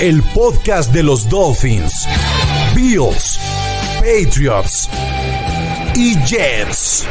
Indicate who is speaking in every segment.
Speaker 1: El podcast de los Dolphins, Bills, Patriots y Jets.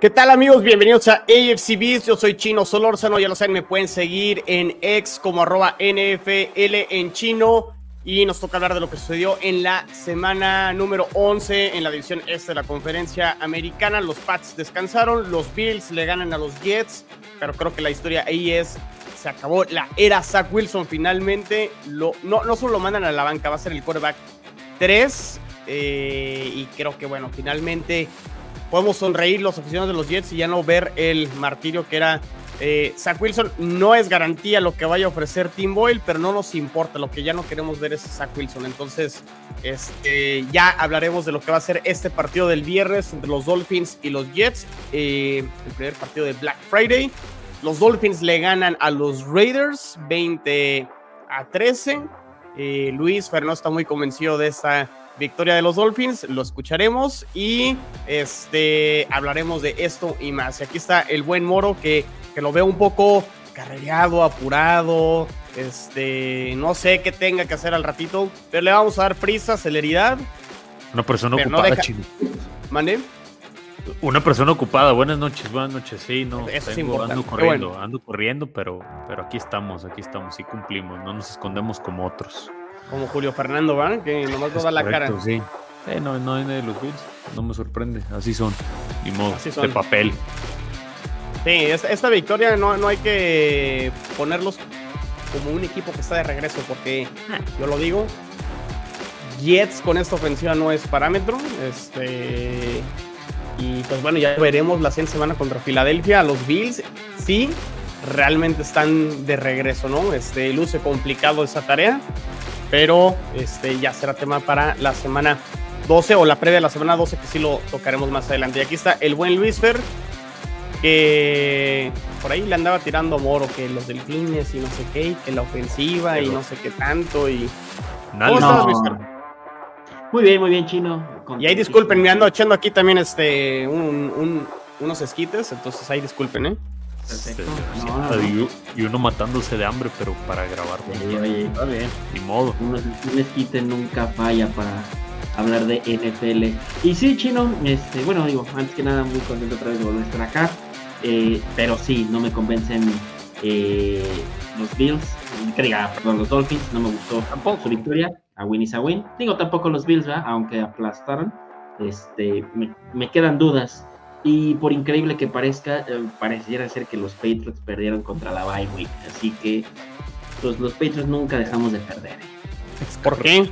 Speaker 2: ¿Qué tal amigos? Bienvenidos a AFC Beast. Yo soy Chino Solórzano. Ya lo saben, me pueden seguir en X como arroba NFL en chino. Y nos toca hablar de lo que sucedió en la semana número 11 en la división este de la conferencia americana. Los Pats descansaron, los Bills le ganan a los Jets, pero creo que la historia ahí es, se acabó la era Zach Wilson finalmente. Lo, no, no solo lo mandan a la banca, va a ser el quarterback 3. Eh, y creo que bueno, finalmente podemos sonreír los aficionados de los Jets y ya no ver el martirio que era eh, Zach Wilson. No es garantía lo que vaya a ofrecer Tim Boyle, pero no nos importa. Lo que ya no queremos ver es Zach Wilson. Entonces, este, ya hablaremos de lo que va a ser este partido del viernes entre los Dolphins y los Jets. Eh, el primer partido de Black Friday. Los Dolphins le ganan a los Raiders 20 a 13. Eh, Luis Fernando está muy convencido de esta victoria de los Dolphins, lo escucharemos y este, hablaremos de esto y más. Y aquí está el buen Moro que, que lo veo un poco carrereado, apurado, este, no sé qué tenga que hacer al ratito, pero le vamos a dar prisa, celeridad.
Speaker 3: Una persona ocupada, no Chino.
Speaker 2: ¿Mande?
Speaker 3: Una persona ocupada, buenas noches, buenas noches, sí, no, Eso tengo, ando corriendo, ando corriendo, pero, pero aquí estamos, aquí estamos y cumplimos, no nos escondemos como otros.
Speaker 2: Como Julio Fernando, ¿van? Que nomás no da la cara.
Speaker 3: Sí. no, no hay de los Bills. No me sorprende. Así son. Y modo. De papel.
Speaker 2: Sí, esta, victoria no, no hay que ponerlos como un equipo que está de regreso, porque yo lo digo. Jets con esta ofensiva no es parámetro. Este. Y pues bueno, ya veremos la siguiente semana contra Filadelfia. Los Bills, sí, realmente están de regreso, ¿no? Este, luce complicado esa tarea pero este, ya será tema para la semana 12 o la previa de la semana 12 que sí lo tocaremos más adelante. Y aquí está el buen Luis Fer, que por ahí le andaba tirando Moro, que los delfines y no sé qué, y que la ofensiva y no sé qué tanto. y
Speaker 4: ¿Cómo estás, Luis Fer? Muy bien, muy bien, Chino.
Speaker 2: Y ahí disculpen, me ando echando aquí también este unos esquites, entonces ahí disculpen, ¿eh?
Speaker 3: Y, uno matándose de hambre, pero para grabar.
Speaker 4: Oye, está bien.
Speaker 3: Ni modo.
Speaker 4: Un, esquite nunca falla para hablar de NFL. Y sí, chino, este, bueno, digo, antes que nada, muy contento otra vez de volver a estar acá. Eh, pero sí, no me convencen eh, los Bills, que diga, perdón, los Dolphins, no me gustó tampoco su victoria. A win is a win. Digo, tampoco los Bills, aunque aplastaron. Este, me, me quedan dudas y por increíble que parezca, eh, pareciera ser que los Patriots perdieron contra la bye week. Así que pues, los Patriots nunca dejamos de perder.
Speaker 2: ¿Por qué?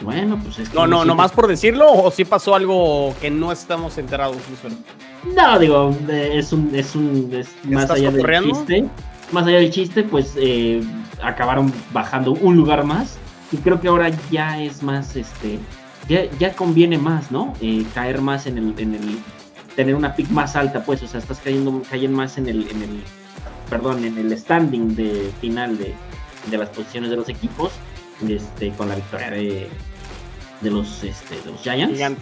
Speaker 4: Bueno, pues es que
Speaker 2: No, no, no más por decirlo, o si pasó algo que no estamos enterados,
Speaker 4: No, digo, es un, es un, más allá del chiste. Más allá del chiste, pues eh, acabaron bajando un lugar más. Y creo que ahora ya es más, este, ya, ya conviene más, ¿no? Eh, caer más en el, en el tener una pick más alta, pues, o sea, estás cayendo, cayendo más en el, en el, perdón, en el standing de final de, de las posiciones de los equipos, este, con la victoria de, de los, este, de los Giants.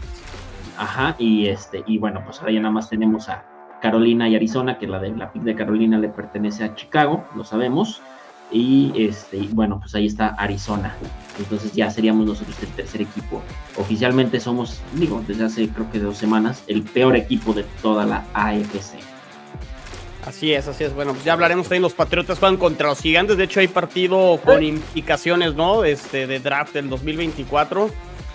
Speaker 4: Ajá, y este, y bueno, pues ahora ya nada más tenemos a Carolina y Arizona, que la de la pick de Carolina le pertenece a Chicago, lo sabemos. Y este, bueno, pues ahí está Arizona. Entonces ya seríamos nosotros el tercer equipo. Oficialmente somos, digo, desde hace creo que dos semanas, el peor equipo de toda la AFC.
Speaker 2: Así es, así es. Bueno, pues ya hablaremos también. Los Patriotas juegan contra los Gigantes. De hecho, hay partido con implicaciones, ¿no? Este, de draft del 2024.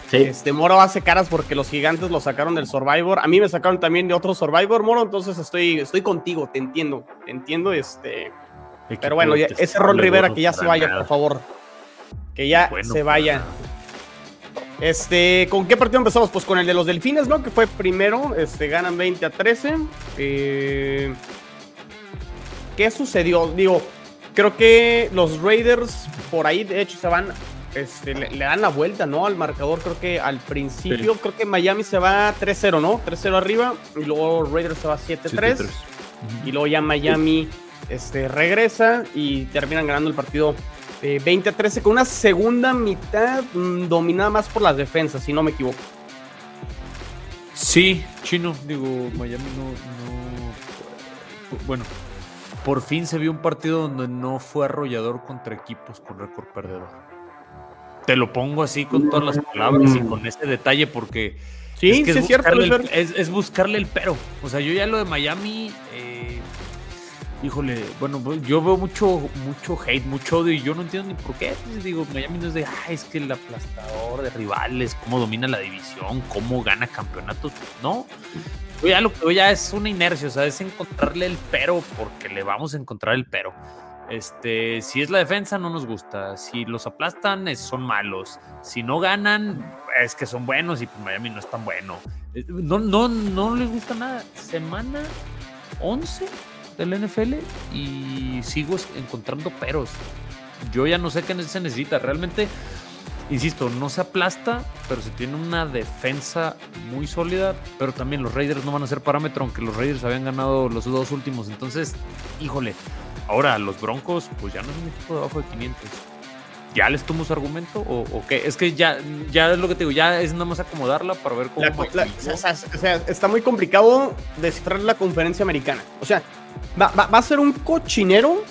Speaker 2: Sí. Este, Moro hace caras porque los gigantes lo sacaron del Survivor. A mí me sacaron también de otro Survivor, Moro. Entonces estoy, estoy contigo, te entiendo. Te entiendo, este. Pero bueno, ese Ron Rivera que ya se vaya, por favor. Que ya se vaya. Este, ¿con qué partido empezamos? Pues con el de los Delfines, ¿no? Que fue primero, este, ganan 20 a 13. Eh, ¿Qué sucedió? Digo, creo que los Raiders por ahí, de hecho, se van, este, le, dan la vuelta, ¿no? Al marcador, creo que al principio, creo que Miami se va 3-0, ¿no? 3-0 arriba, y luego Raiders se va 7-3. Y luego ya Miami este, regresa y terminan ganando el partido 20 13 con una segunda mitad mm, dominada más por las defensas, si no me equivoco.
Speaker 3: Sí, chino, digo, Miami no, no. Bueno, por fin se vio un partido donde no fue arrollador contra equipos con récord perdedor. Te lo pongo así con todas las palabras y con ese detalle porque
Speaker 2: sí, es, cierto,
Speaker 3: es, buscarle el pero. O sea, yo ya lo de Miami, eh, híjole, bueno, pues, yo veo mucho, mucho hate, mucho odio y yo no entiendo ni por qué. Pues, digo, Miami no es de, ah, es que el aplastador de rivales, cómo domina la división, cómo gana campeonatos. No, yo ya lo que ya es una inercia, o sea, es encontrarle el pero porque le vamos a encontrar el pero. Este, si es la defensa, no nos gusta. Si los aplastan, son malos. Si no ganan, es que son buenos y pues Miami no es tan bueno. Eh, no, no, no les gusta nada. Semana 11 del NFL y sigo encontrando peros. Yo ya no sé qué se necesita. Realmente, insisto, no se aplasta, pero se tiene una defensa muy sólida. Pero también los Raiders no van a ser parámetro, aunque los Raiders habían ganado los dos últimos. Entonces, híjole, ahora los Broncos, pues ya no es un equipo de abajo de 500. ¿Ya les tomo su argumento o, qué? Es que ya, ya es lo que te digo, ya es nada más acomodarla para ver cómo.
Speaker 2: o sea, está muy complicado descifrar la conferencia americana. O sea, Va, a ser un cochinero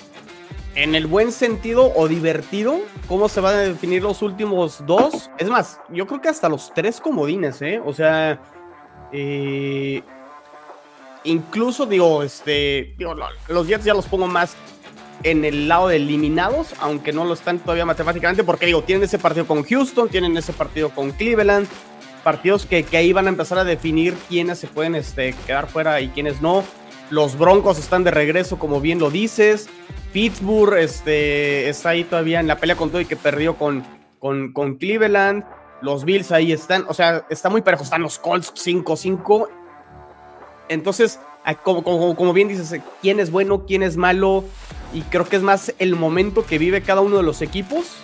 Speaker 2: en el buen sentido o divertido. ¿Cómo se van a definir los últimos dos? Es más, yo creo que hasta los tres comodines, ¿eh? O sea, eh, incluso digo, este, los Jets ya los pongo más en el lado de eliminados, aunque no lo están todavía matemáticamente, porque digo, tienen ese partido con Houston, tienen ese partido con Cleveland, partidos que, que ahí van a empezar a definir quiénes se pueden este, quedar fuera y quiénes no. Los Broncos están de regreso, como bien lo dices. Pittsburgh este, está ahí todavía en la pelea con todo y que perdió con, con, con Cleveland. Los Bills ahí están. O sea, está muy parejo. Están los Colts 5-5. Entonces, como, bien dices, quién es bueno, quién es malo. Y creo que es más el momento que vive cada uno de los equipos.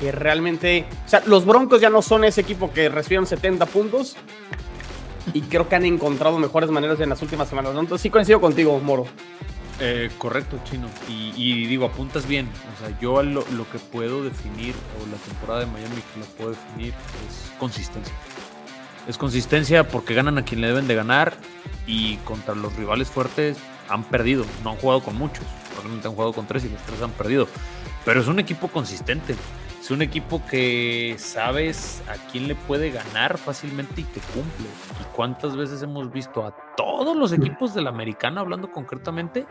Speaker 2: Que realmente. O sea, los Broncos ya no son ese equipo que recibieron 70 puntos y creo que han encontrado mejores maneras en las últimas semanas. Entonces sí coincido contigo, Moro.
Speaker 3: Eh, correcto, Chino. Y, digo, apuntas bien. O sea, yo lo, que puedo definir, o la temporada de Miami que puedo definir, es consistencia. Es consistencia porque ganan a quien le deben de ganar y contra los rivales fuertes han perdido. No han jugado con muchos. Probablemente han jugado con tres y los tres han perdido. Pero es un equipo consistente. Es un equipo que sabes a quién le puede ganar fácilmente y que cumple. ¿Y cuántas veces hemos visto a todos los equipos de la americana, hablando concretamente,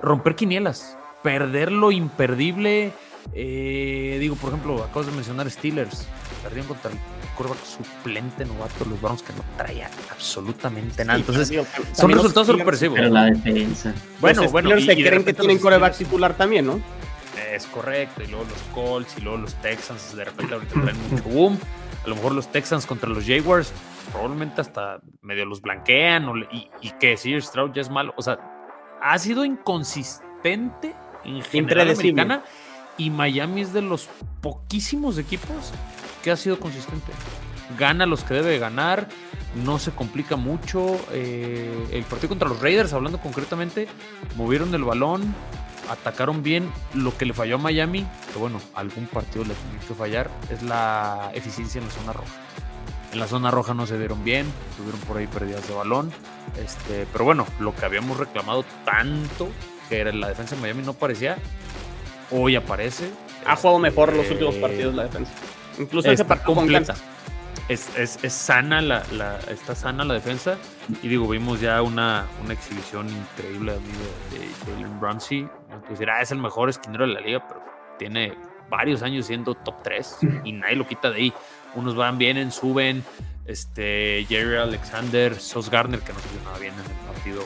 Speaker 3: romper quinielas, perder lo imperdible? Eh, digo, por ejemplo, acabas de mencionar Steelers, perdieron contra el curva suplente novato, los Browns que no traía absolutamente nada. Entonces, son resultados sorpresivos.
Speaker 4: Pero la defensa.
Speaker 2: Bueno, los bueno, y, creen que tienen coreback titular también, ¿no?
Speaker 3: es correcto, y luego los Colts y luego los Texans, de repente ahorita traen mucho boom. A lo mejor los Texans contra los Jaguars, probablemente hasta medio los blanquean, y, y que si Stroud ya es malo. O sea, ha sido inconsistente en general americana, y Miami es de los poquísimos equipos que ha sido consistente. Gana los que debe ganar, no se complica mucho. Eh, el partido contra los Raiders, hablando concretamente, movieron el balón, atacaron bien. Lo que le falló a Miami, que bueno, algún partido le tenía que fallar, es la eficiencia en la zona roja. En la zona roja no se vieron bien, tuvieron por ahí pérdidas de balón. Este, pero bueno, lo que habíamos reclamado tanto, que era la defensa de Miami, no parecía. Hoy aparece.
Speaker 2: Ha jugado mejor los últimos este, partidos la defensa. Incluso ese partido completa
Speaker 3: es, es, sana la, la, está sana la defensa. Y digo, vimos ya una, una exhibición increíble de, de Jalen Ramsey. Ah, es el mejor esquinero de la liga, pero tiene varios años siendo top 3 y nadie lo quita de ahí. Unos van, vienen, suben. Este, Jerry Alexander, Sos Garner, que no se nada bien en el partido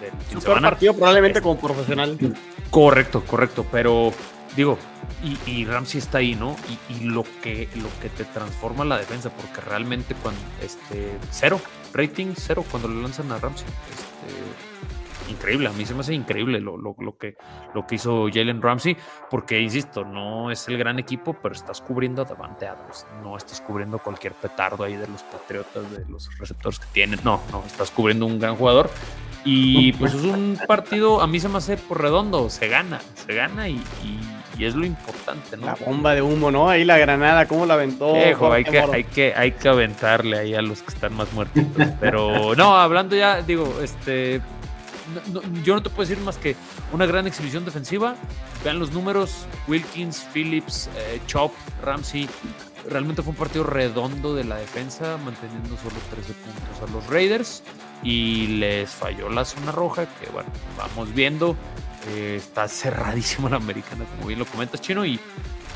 Speaker 3: de
Speaker 2: partido probablemente como profesional.
Speaker 3: Correcto, correcto, pero digo, y, Ramsey está ahí, ¿no? Y, lo, que, lo que te transforma la defensa, porque realmente cuando, este, cero, rating cero cuando le lanzan a Ramsey. Este, increíble, a mí se me hace increíble lo, lo, lo que, lo que hizo Jalen Ramsey, porque, insisto, no es el gran equipo, pero estás cubriendo a Davante Adams, no estás cubriendo cualquier petardo ahí de los Patriotas, de los receptores que tienen, no, no, estás cubriendo un gran jugador y pues es un partido, a mí se me hace por redondo, se gana, se gana y, es lo importante, ¿no?
Speaker 2: La bomba de humo, ¿no? Ahí la granada, ¿cómo la aventó?
Speaker 3: hay, que, hay, que, hay que aventarle ahí a los que están más muertos. Pero no, hablando ya, digo, este. yo no te puedo decir más que una gran exhibición defensiva. Vean los números: Wilkins, Phillips, eh, Chop, Ramsey. Realmente fue un partido redondo de la defensa, manteniendo solo 13 puntos a los Raiders y les falló la zona roja, que bueno, vamos viendo. Eh, está cerradísimo la americana, como bien lo comentas, Chino. Y,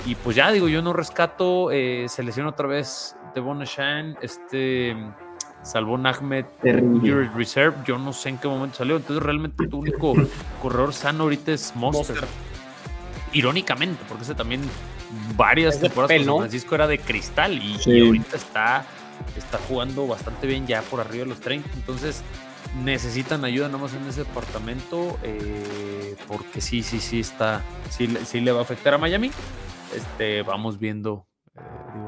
Speaker 3: y pues ya digo, yo no rescato. Eh, se lesionó otra vez Devon Shan, este salvó Ahmed Reserve. Yo no sé en qué momento salió. Entonces, realmente tu único corredor sano ahorita es Monster. Irónicamente, porque ese también varias temporadas con San Francisco era de cristal y ahorita está está jugando bastante bien ya por arriba de los 30. Entonces necesitan ayuda nomás en ese departamento eh, porque sí, sí, sí está, sí, sí, le va a afectar a Miami. Este, vamos viendo. Eh,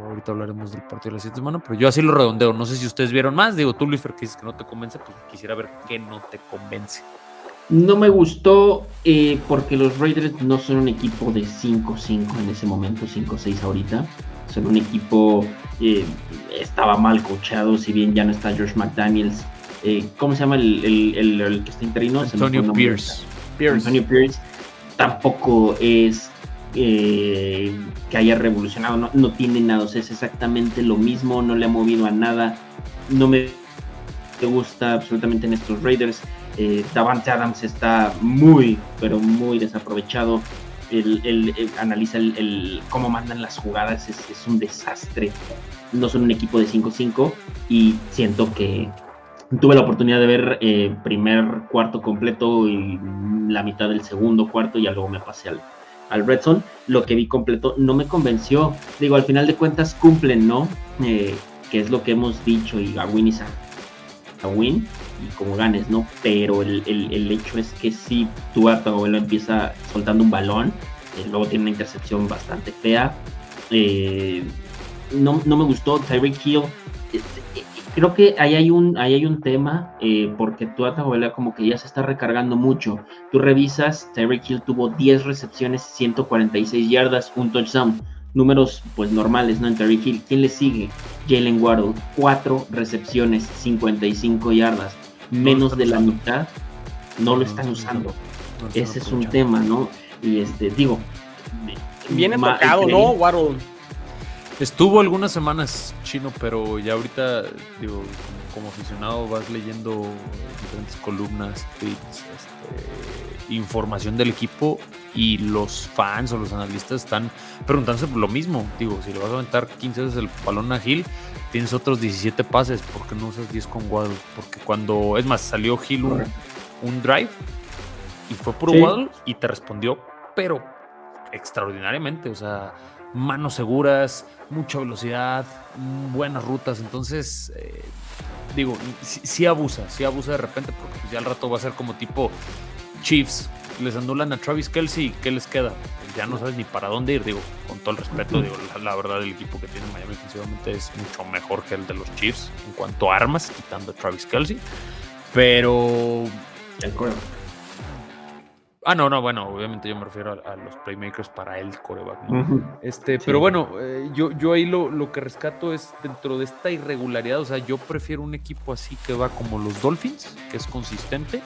Speaker 3: ahorita hablaremos del partido de la siguiente semana, pero yo así lo redondeo. No sé si ustedes vieron más. Digo, tú, Luis, que dices que no te convence, pues quisiera ver qué no te convence.
Speaker 4: No me gustó eh, porque los Raiders no son un equipo de 5-5 en ese momento, 5-6 ahorita. Son un equipo eh, estaba mal coachado, si bien ya no está George McDaniels. Eh, ¿Cómo se llama el, que está interino?
Speaker 3: Antonio Pierce.
Speaker 4: Antonio Pierce tampoco es eh, que haya revolucionado, no, tiene nada, es exactamente lo mismo, no le ha movido a nada, no me gusta absolutamente en estos Raiders. Davante Adams está muy, pero muy desaprovechado el analiza el, cómo mandan las jugadas, es, un desastre. No son un equipo de 5-5 y siento que tuve la oportunidad de ver eh, primer cuarto completo y la mitad del segundo cuarto y luego me pasé al, al Red Zone. Lo que vi completo no me convenció. Digo, al final de cuentas cumplen, ¿no? Eh, que es lo que hemos dicho y a win is a win y como ganes, ¿no? Pero el, hecho es que si tu abuelo empieza soltando un balón, eh, luego tiene una intercepción bastante fea. Eh, no, me gustó Tyreek Hill. Este, eh, creo que ahí hay un, ahí hay un tema, porque tu abuela como que ya se está recargando mucho. Tú revisas, Tyreek Hill tuvo 10 recepciones, 146 yardas, un touchdown números pues normales, ¿no? En Tyreek Hill. ¿Quién le sigue? Jalen Waddle, 4 recepciones, 55 yardas menos de la mitad no lo están usando. Ese es un tema, ¿no? Y este, digo.
Speaker 2: Viene tocado, ¿no, Waddle?
Speaker 3: Estuvo algunas semanas chino, pero ya ahorita, digo, como aficionado vas leyendo diferentes columnas, tweets, este, información del equipo y los fans o los analistas están preguntándose por lo mismo. Digo, si le vas a aventar 15 veces el balón a Gil, tienes otros 17 pases, ¿por qué no usas 10 con Waddle? Porque cuando, es más, salió Hill un, drive y fue por Waddle y te respondió, pero extraordinariamente, o sea, manos seguras, mucha velocidad, buenas rutas, entonces, eh, digo, sí, abusa, sí abusa de repente, porque pues ya al rato va a ser como tipo Chiefs, les anulan a Travis Kelsey, ¿qué les queda? ya no sabes ni para dónde ir, digo, con todo el respeto, digo, la, verdad el equipo que tiene Miami defensivamente es mucho mejor que el de los Chiefs en cuanto a armas, quitando a Travis Kelsey, pero... Ah, no, no, bueno, obviamente yo me refiero a, los playmakers para el coreback. este, Pero bueno, eh, yo, yo ahí lo, lo, que rescato es dentro de esta irregularidad, o sea, yo prefiero un equipo así que va como los Dolphins, que es consistente,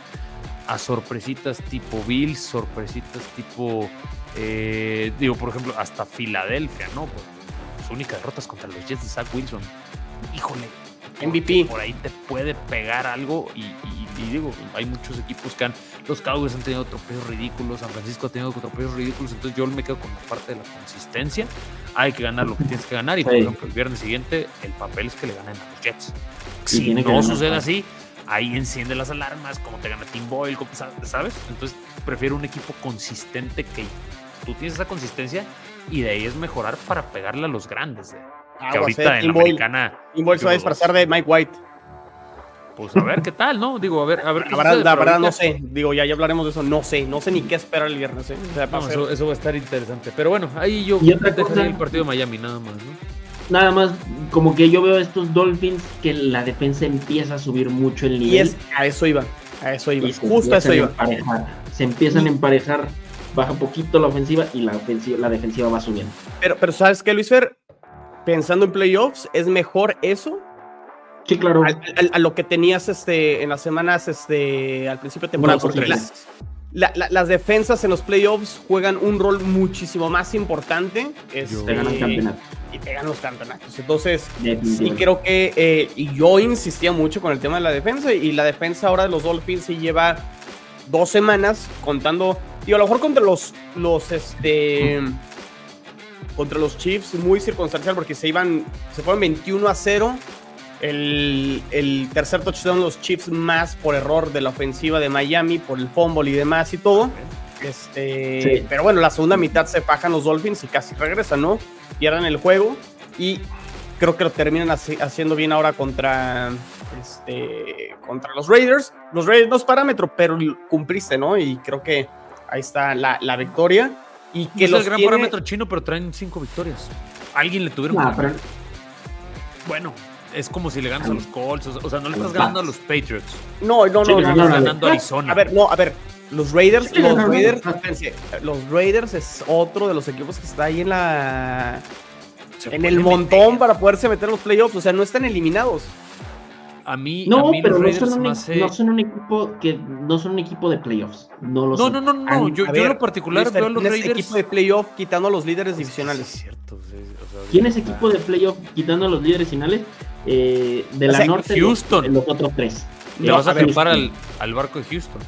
Speaker 3: a sorpresitas tipo Bills, sorpresitas tipo, eh, digo, por ejemplo, hasta Filadelfia, ¿no? Pues, sus únicas derrotas contra los Jets de Zach Wilson. Híjole, MVP. Por ahí te puede pegar algo y, digo, hay muchos equipos que han, los Cowboys han tenido tropeos ridículos, San Francisco ha tenido tropeos ridículos, entonces yo me quedo con la parte de la consistencia. Hay que ganar lo que tienes que ganar y por ejemplo el viernes siguiente el papel es que le ganen a los Jets. Si no sucede así, ahí enciende las alarmas, como te gana Team Boyle, ¿sabes? Entonces prefiero un equipo consistente que tú tienes esa consistencia y de ahí es mejorar para pegarle a los grandes. Eh.
Speaker 2: que ahorita en la americana. se va a disfrazar de Mike White.
Speaker 3: Pues a ver qué tal, ¿no? Digo, a ver, a ver
Speaker 2: La verdad, la verdad no sé. Digo, ya, ya hablaremos de eso. No sé, no sé ni qué esperar el viernes. ¿eh?
Speaker 3: eso, va a estar interesante. Pero bueno, ahí yo ¿Y otra el partido de Miami, nada más, ¿no?
Speaker 4: Nada más, como que yo veo a estos Dolphins que la defensa empieza a subir mucho el nivel. Y es,
Speaker 2: a eso iba. A eso iba. Justo a eso iba.
Speaker 4: Se empiezan a emparejar, baja poquito la ofensiva y la, ofensiva, la defensiva va subiendo.
Speaker 2: Pero, pero ¿sabes qué, Luis Fer? Pensando en playoffs, ¿es mejor eso
Speaker 4: Sí, claro.
Speaker 2: A, lo que tenías este, en las semanas este, al principio de temporada. porque las defensas en los playoffs juegan un rol muchísimo más importante.
Speaker 4: Este, te ganan campeonatos.
Speaker 2: Y te ganan los campeonatos. Entonces, sí creo que eh, yo insistía mucho con el tema de la defensa. Y la defensa ahora de los Dolphins sí lleva dos semanas contando. Digo, a lo mejor contra los, los este. Contra los Chiefs, muy circunstancial porque se iban. Se fueron 21 a 0 el, tercer touchdown los Chiefs más por error de la ofensiva de Miami, por el fumble y demás y todo. Este, Pero bueno, la segunda mitad se bajan los Dolphins y casi regresan, ¿no? Pierden el juego y creo que lo terminan haciendo bien ahora contra, este, contra los Raiders. Los Raiders no es parámetro, pero cumpliste, ¿no? Y creo que ahí está la, victoria. Y que
Speaker 3: no es el gran parámetro chino, pero traen cinco victorias. Alguien le tuvieron que... Bueno, es como si le ganas a los Colts, o sea, no le estás ganando a los Patriots.
Speaker 2: No, no, no,
Speaker 3: no,
Speaker 2: estás
Speaker 3: ganando a Arizona.
Speaker 2: A ver, no, a ver, los Raiders, los Raiders, los Raiders es otro de los equipos que está ahí en la en el montón para poderse meter en los playoffs, o sea, no están eliminados.
Speaker 3: A mí,
Speaker 4: no,
Speaker 3: a mí
Speaker 4: pero no son, un, no son, un, equipo que no son un equipo de playoffs. No, lo
Speaker 3: no, no, no, no, Yo, yo en lo particular veo a los Raiders.
Speaker 2: equipo de playoff quitando a los líderes divisionales.
Speaker 3: es cierto.
Speaker 4: ¿Quién es equipo de playoff quitando a los líderes finales? Eh, de la norte
Speaker 3: Houston.
Speaker 4: Los, otros tres.
Speaker 3: Te vas a trepar al, al, barco de Houston.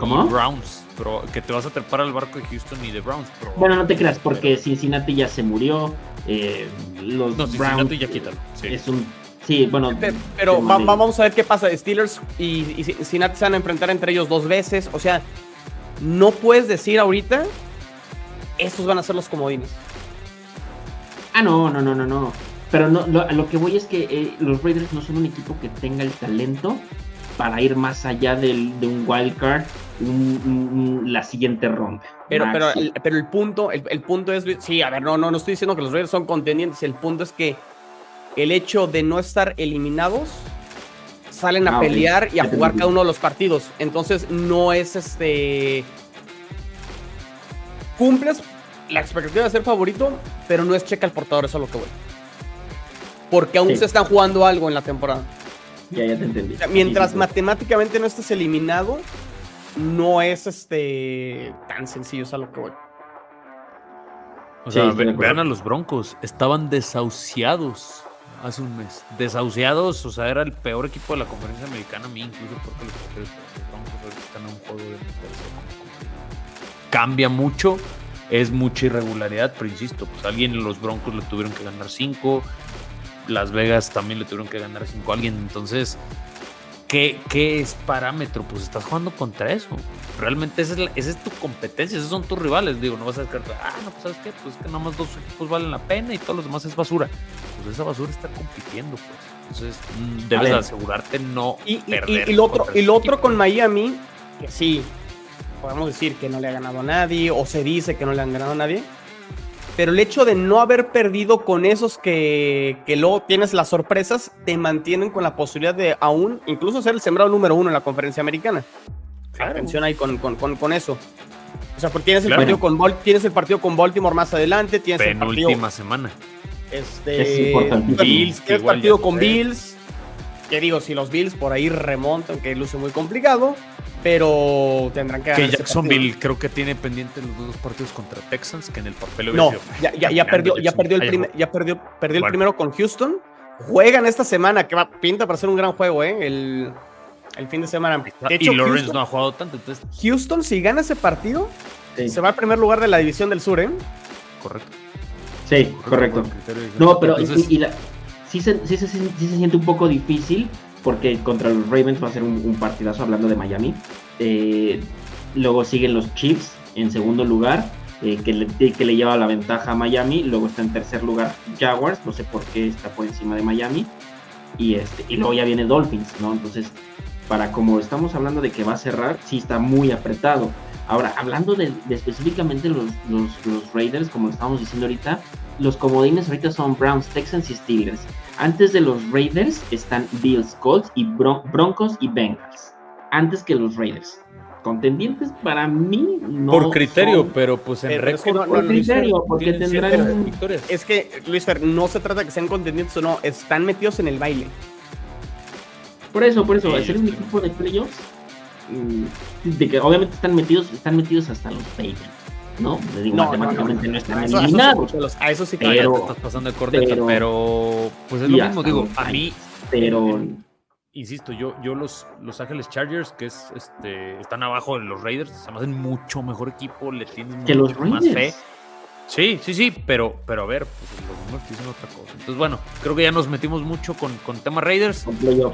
Speaker 4: ¿Cómo?
Speaker 3: Browns, pero que te vas a trepar al barco de Houston y de Browns.
Speaker 4: Bueno, no te creas, porque Cincinnati ya se murió. Eh, los
Speaker 3: no, Cincinnati ya quítalo.
Speaker 4: Es un Sí, bueno.
Speaker 2: Pero, vamos a ver qué pasa. Steelers y, y Cincinnati se van a enfrentar entre ellos dos veces. O sea, no puedes decir ahorita, estos van a ser los comodines.
Speaker 4: Ah, no, no, no, no, no. Pero no, lo, lo que voy es que eh, los Raiders no son un equipo que tenga el talento para ir más allá del, de un la siguiente ronda.
Speaker 2: Pero, pero, el, pero el punto, el, punto es, sí, a ver, no, no, no estoy diciendo que los Raiders son contendientes, el punto es que el hecho de no estar eliminados salen a ah, pelear y a jugar cada uno de los partidos. Entonces no es este. Cumples la expectativa de ser favorito, pero no es checa el portador, eso es lo que voy. Porque aún se están jugando algo en la temporada.
Speaker 4: Ya, ya te entendí.
Speaker 2: mientras matemáticamente no estés eliminado, no es este tan sencillo, es a lo que voy.
Speaker 3: O sea, vean a los Broncos, estaban desahuciados hace un mes. Desahuciados, o sea, era el peor equipo de la conferencia americana, a mí incluso porque los, Broncos están en un juego de Cambia mucho, es mucha irregularidad, pero insisto, pues alguien en los Broncos le tuvieron que ganar 5, Las Vegas también le tuvieron que ganar 5 a alguien, entonces ¿Qué, ¿Qué, es parámetro? Pues estás jugando contra eso. Realmente esa es, esa es tu competencia, esos son tus rivales. Digo, no vas a descartar, ah, no, pues sabes qué, pues que nada más dos equipos valen la pena y todos los demás es basura. Pues esa basura está compitiendo, pues. Entonces mm, debes asegurarte no
Speaker 2: y, perder. Y, lo otro, y lo otro con Miami, que sí, podemos decir que no le ha ganado a nadie, o se dice que no le han ganado a nadie pero el hecho de no haber perdido con esos que, que luego tienes las sorpresas, te mantienen con la posibilidad de aún, incluso ser el sembrado número uno en la conferencia americana. Atención ahí con, con, con, eso. O sea, porque tienes el, partido con tienes el partido con Baltimore más adelante, tienes el
Speaker 3: partido, semana.
Speaker 2: Este, Bills, tienes partido con Bills. Que digo, si los Bills por ahí remontan, que luce muy complicado pero tendrán que
Speaker 3: Que Jacksonville creo que tiene pendiente los dos partidos contra Texans, que en el papel
Speaker 2: No, ya, ya, ya perdió, ya perdió el, primer, ya perdió, perdió el primero con Houston. Juegan esta semana, que va, pinta para ser un gran juego, ¿eh? El, el fin de semana.
Speaker 3: y Lawrence no ha jugado tanto. Entonces...
Speaker 2: Houston, si gana ese partido, se va al primer lugar de la división del sur, ¿eh?
Speaker 3: Correcto.
Speaker 4: Sí, correcto. No, pero y, sí, se, sí, se, sí se siente un poco difícil porque contra los Ravens va a ser un, partidazo hablando de Miami. Eh, luego siguen los Chiefs en segundo lugar eh, que, le, que le lleva la ventaja a Miami. Luego está en tercer lugar Jaguars, no sé por qué está por encima de Miami. Y, este, y luego ya viene Dolphins, ¿no? Entonces, para como estamos hablando de que va a cerrar, sí está muy apretado. Ahora, hablando de, específicamente los, los, los, Raiders, como estamos diciendo ahorita, los comodines ahorita son Browns, Texans y Steelers. Antes de los Raiders están Bills, Colts y Broncos y Bengals. Antes que los Raiders. Contendientes para mí
Speaker 3: no Por criterio, pero pues en récord.
Speaker 4: No, por criterio, porque tendrán
Speaker 2: victorias. Es que, Luis Fer, no se trata de que sean contendientes o no, están metidos en el baile.
Speaker 4: Por eso, por eso, hacer un equipo de playoffs, mm, de que obviamente están metidos, están metidos hasta los Patriots. ¿No? Le digo, matemáticamente no, están eliminados.
Speaker 2: A eso sí
Speaker 3: que pero, estás pasando de corneta, pero, pues es lo mismo, digo, a mí.
Speaker 4: Pero.
Speaker 3: Insisto, yo, yo los Los Ángeles Chargers, que es este, están abajo de los Raiders, se me hacen mucho mejor equipo, le tienen
Speaker 4: que mucho los más fe.
Speaker 3: Sí, sí, sí, pero, pero a ver, pues los números dicen otra cosa. Entonces, bueno, creo que ya nos metimos mucho con, con tema Raiders.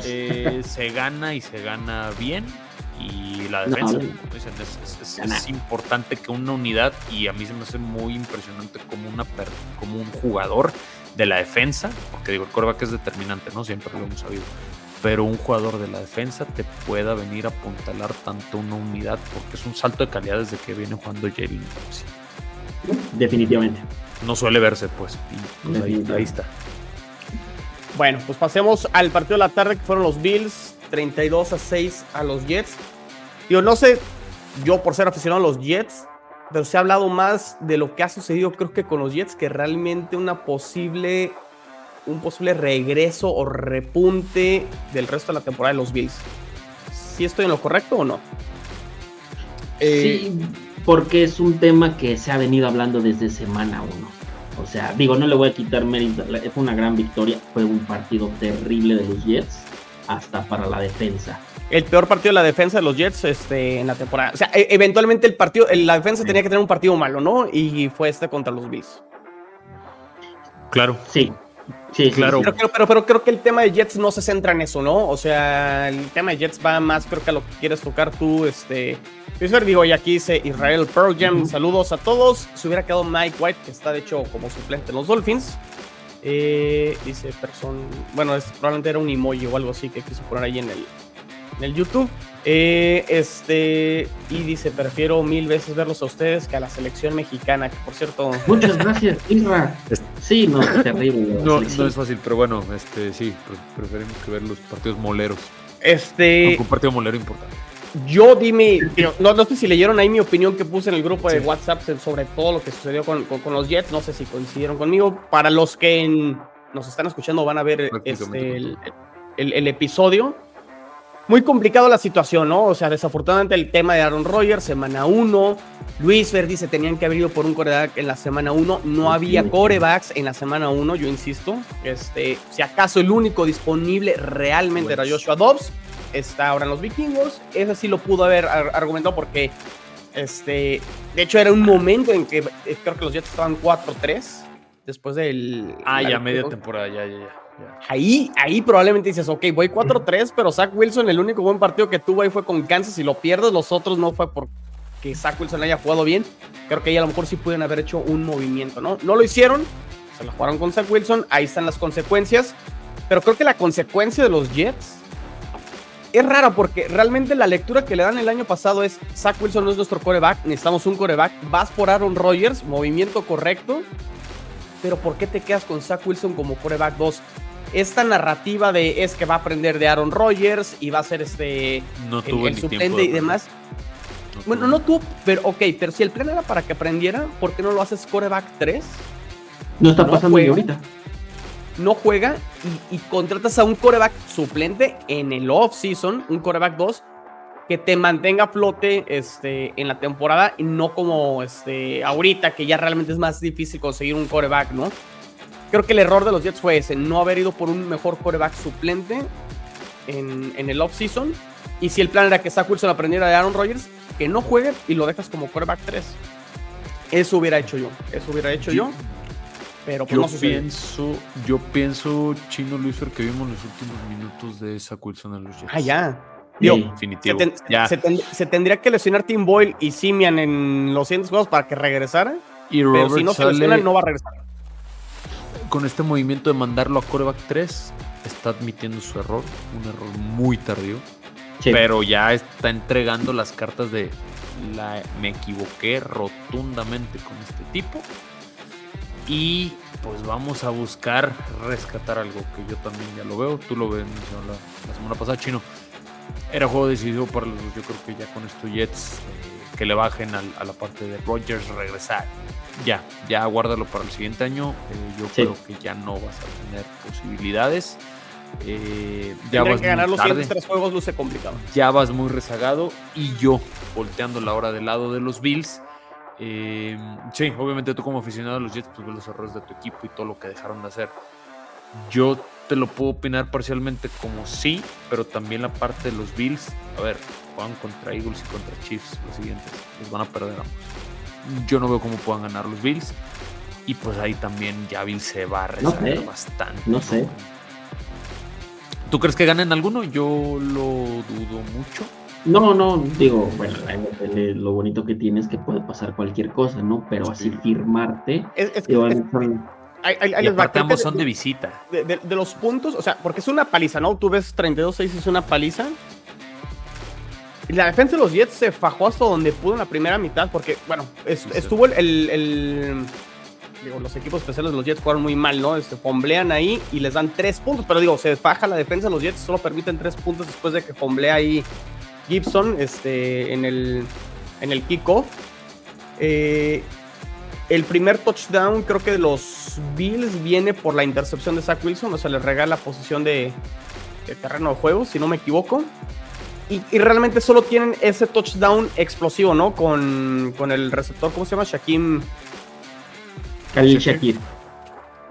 Speaker 3: Eh, se gana y se gana bien. Y la defensa, es, importante que una unidad, y a mí se me hace muy impresionante como, una, como un jugador de la defensa, porque digo, el coreback es determinante, ¿no? Siempre lo hemos sabido. Pero un jugador de la defensa te pueda venir a apuntalar tanto una unidad, porque es un salto de calidad desde que viene jugando Jalen
Speaker 4: Definitivamente.
Speaker 3: No suele verse, pues. pues ahí, está.
Speaker 2: Bueno, pues pasemos al partido de la tarde que fueron los Bills, 32 a 6 a los Jets. Yo no sé, yo por ser aficionado a los Jets, pero se ha hablado más de lo que ha sucedido, creo que con los Jets, que realmente una posible, un posible regreso o repunte del resto de la temporada de los Bills. ¿Sí estoy en lo correcto o no?
Speaker 4: sí, porque es un tema que se ha venido hablando desde semana uno. O sea, digo, no le voy a quitar mérito, fue una gran victoria, fue un partido terrible de los Jets, hasta para la defensa.
Speaker 2: El peor partido de la defensa de los Jets este, en la temporada. O sea, e, eventualmente el partido, la defensa tenía que tener un partido malo, ¿no? Y fue este contra los Bills.
Speaker 3: Claro.
Speaker 4: Sí, Sí, claro.
Speaker 2: Pero, pero, pero, creo que el tema de Jets no se centra en eso, ¿no? O sea, el tema de Jets va más, creo que a lo que quieres tocar tú, este. digo, y aquí dice Israel Pearl Jam, saludos a todos. Se hubiera quedado Mike White, que está de hecho como suplente en los Dolphins. Eh, dice person, bueno, probablemente era un emoji o algo así que quiso poner ahí en el, en el YouTube. Eh, este, y dice, prefiero mil veces verlos a ustedes que a la selección mexicana, que por cierto...
Speaker 4: Muchas gracias, Isra. Sí, no, es terrible.
Speaker 3: No, no es fácil, pero bueno, este, sí, preferimos que ver los partidos moleros.
Speaker 2: Este...
Speaker 3: Un partido molero importante.
Speaker 2: Yo dime, no, no sé si leyeron ahí mi opinión que puse en el grupo de WhatsApp sobre todo lo que sucedió con, con, los Jets, no sé si coincidieron conmigo. Para los que nos están escuchando van a ver este, el, el, el episodio muy complicado la situación, ¿no? O sea, desafortunadamente el tema de Aaron Rodgers, semana 1. Luis Verdi se tenían que haber ido por un coreback en la semana 1. No había corebacks en la semana 1, yo insisto. Este, si acaso el único disponible realmente era Joshua Dobbs, está ahora en los vikingos. Ese sí lo pudo haber argumentado porque, este, de hecho, era un momento en que eh, creo que los Jets estaban 4-3 después del.
Speaker 3: Ah, ya media temporada, ya, ya, ya.
Speaker 2: Ahí, ahí probablemente dices, ok, voy 4-3, pero Zach Wilson, el único buen partido que tuvo ahí fue con Kansas y lo pierdes. Los otros no fue porque Zach Wilson haya jugado bien. Creo que ahí a lo mejor sí pueden haber hecho un movimiento, ¿no? No lo hicieron, se la jugaron con Zach Wilson, ahí están las consecuencias. Pero creo que la consecuencia de los Jets es rara porque realmente la lectura que le dan el año pasado es Zach Wilson no es nuestro coreback, necesitamos un coreback, vas por Aaron Rodgers, movimiento correcto, pero ¿por qué te quedas con Zach Wilson como coreback 2? esta narrativa de es que va a aprender de Aaron Rodgers y va a ser este
Speaker 3: no tuvo
Speaker 2: el, suplente y demás. bueno, no tuvo, pero ok, pero si el plan era para que aprendiera, ¿por qué no lo haces coreback 3?
Speaker 4: No está pasando ahorita.
Speaker 2: No juega y, contratas a un coreback suplente en el off-season, un coreback 2, que te mantenga a flote este, en la temporada y no como este, ahorita, que ya realmente es más difícil conseguir un coreback, ¿no? Creo que el error de los Jets fue ese, no haber ido por un mejor coreback suplente en, en el offseason. Y si el plan era que Zach Wilson aprendiera de Aaron Rodgers, que no juegue y lo dejas como coreback 3. Eso hubiera hecho yo. Eso hubiera hecho yo. Pero pues
Speaker 3: yo pienso, yo pienso, Chino Luis, que vimos los últimos minutos de Zach Wilson en los Jets.
Speaker 2: Ah, ya. definitivo. Se, tendría que lesionar Tim Boyle y Simian en los siguientes juegos para que regresara. Y pero si no se lesiona, no va a regresar.
Speaker 3: Con este movimiento de mandarlo a coreback 3, está admitiendo su error, un error muy tardío. Pero ya está entregando las cartas de la, me equivoqué rotundamente con este tipo. Y pues vamos a buscar rescatar algo que yo también ya lo veo. Tú lo ves la, la semana pasada, Chino. Era juego decisivo para los Yo creo que ya con esto Jets eh, que le bajen a, la parte de Rogers regresar. Ya, ya guárdalo para el siguiente año. Eh, yo creo que ya no vas a tener posibilidades.
Speaker 2: Eh, ya vas que ganar los siguientes tres juegos luce complicado.
Speaker 3: Ya vas muy rezagado y yo volteando la hora del lado de los Bills. Eh, sí, obviamente tú como aficionado a los Jets, pues ves los errores de tu equipo y todo lo que dejaron de hacer. Yo te lo puedo opinar parcialmente como sí, pero también la parte de los Bills. A ver, juegan contra Eagles y contra Chiefs los siguientes. Los van a perder ambos. Yo no veo cómo puedan ganar los Bills. Y pues ahí también ya Bills se va a rezagar bastante.
Speaker 4: No sé.
Speaker 3: ¿Tú crees que ganen alguno? Yo lo dudo mucho.
Speaker 4: No, no, digo, bueno, lo bonito que tiene es que puede pasar cualquier cosa, ¿no? Pero así firmarte.
Speaker 2: Es,
Speaker 4: que,
Speaker 3: y son de visita.
Speaker 2: De, los puntos, o sea, porque es una paliza, ¿no? Tú ves 32-6 es una paliza. Y la defensa de los Jets se fajó hasta donde pudo en la primera mitad, porque, bueno, estuvo el, Digo, los equipos especiales de los Jets jugaron muy mal, ¿no? Este, fomblean ahí y les dan tres puntos, pero digo, se faja la defensa de los Jets, solo permiten tres puntos después de que fomblea ahí Gibson este, en el, en el kickoff. Eh, el primer touchdown, creo que de los Bills, viene por la intercepción de Zach Wilson, o sea, les regala posición de, terreno de juego, si no me equivoco. Y, realmente solo tienen ese touchdown explosivo, ¿no? Con, el receptor, ¿cómo se llama? Shaquem.
Speaker 4: Khalil Shakir.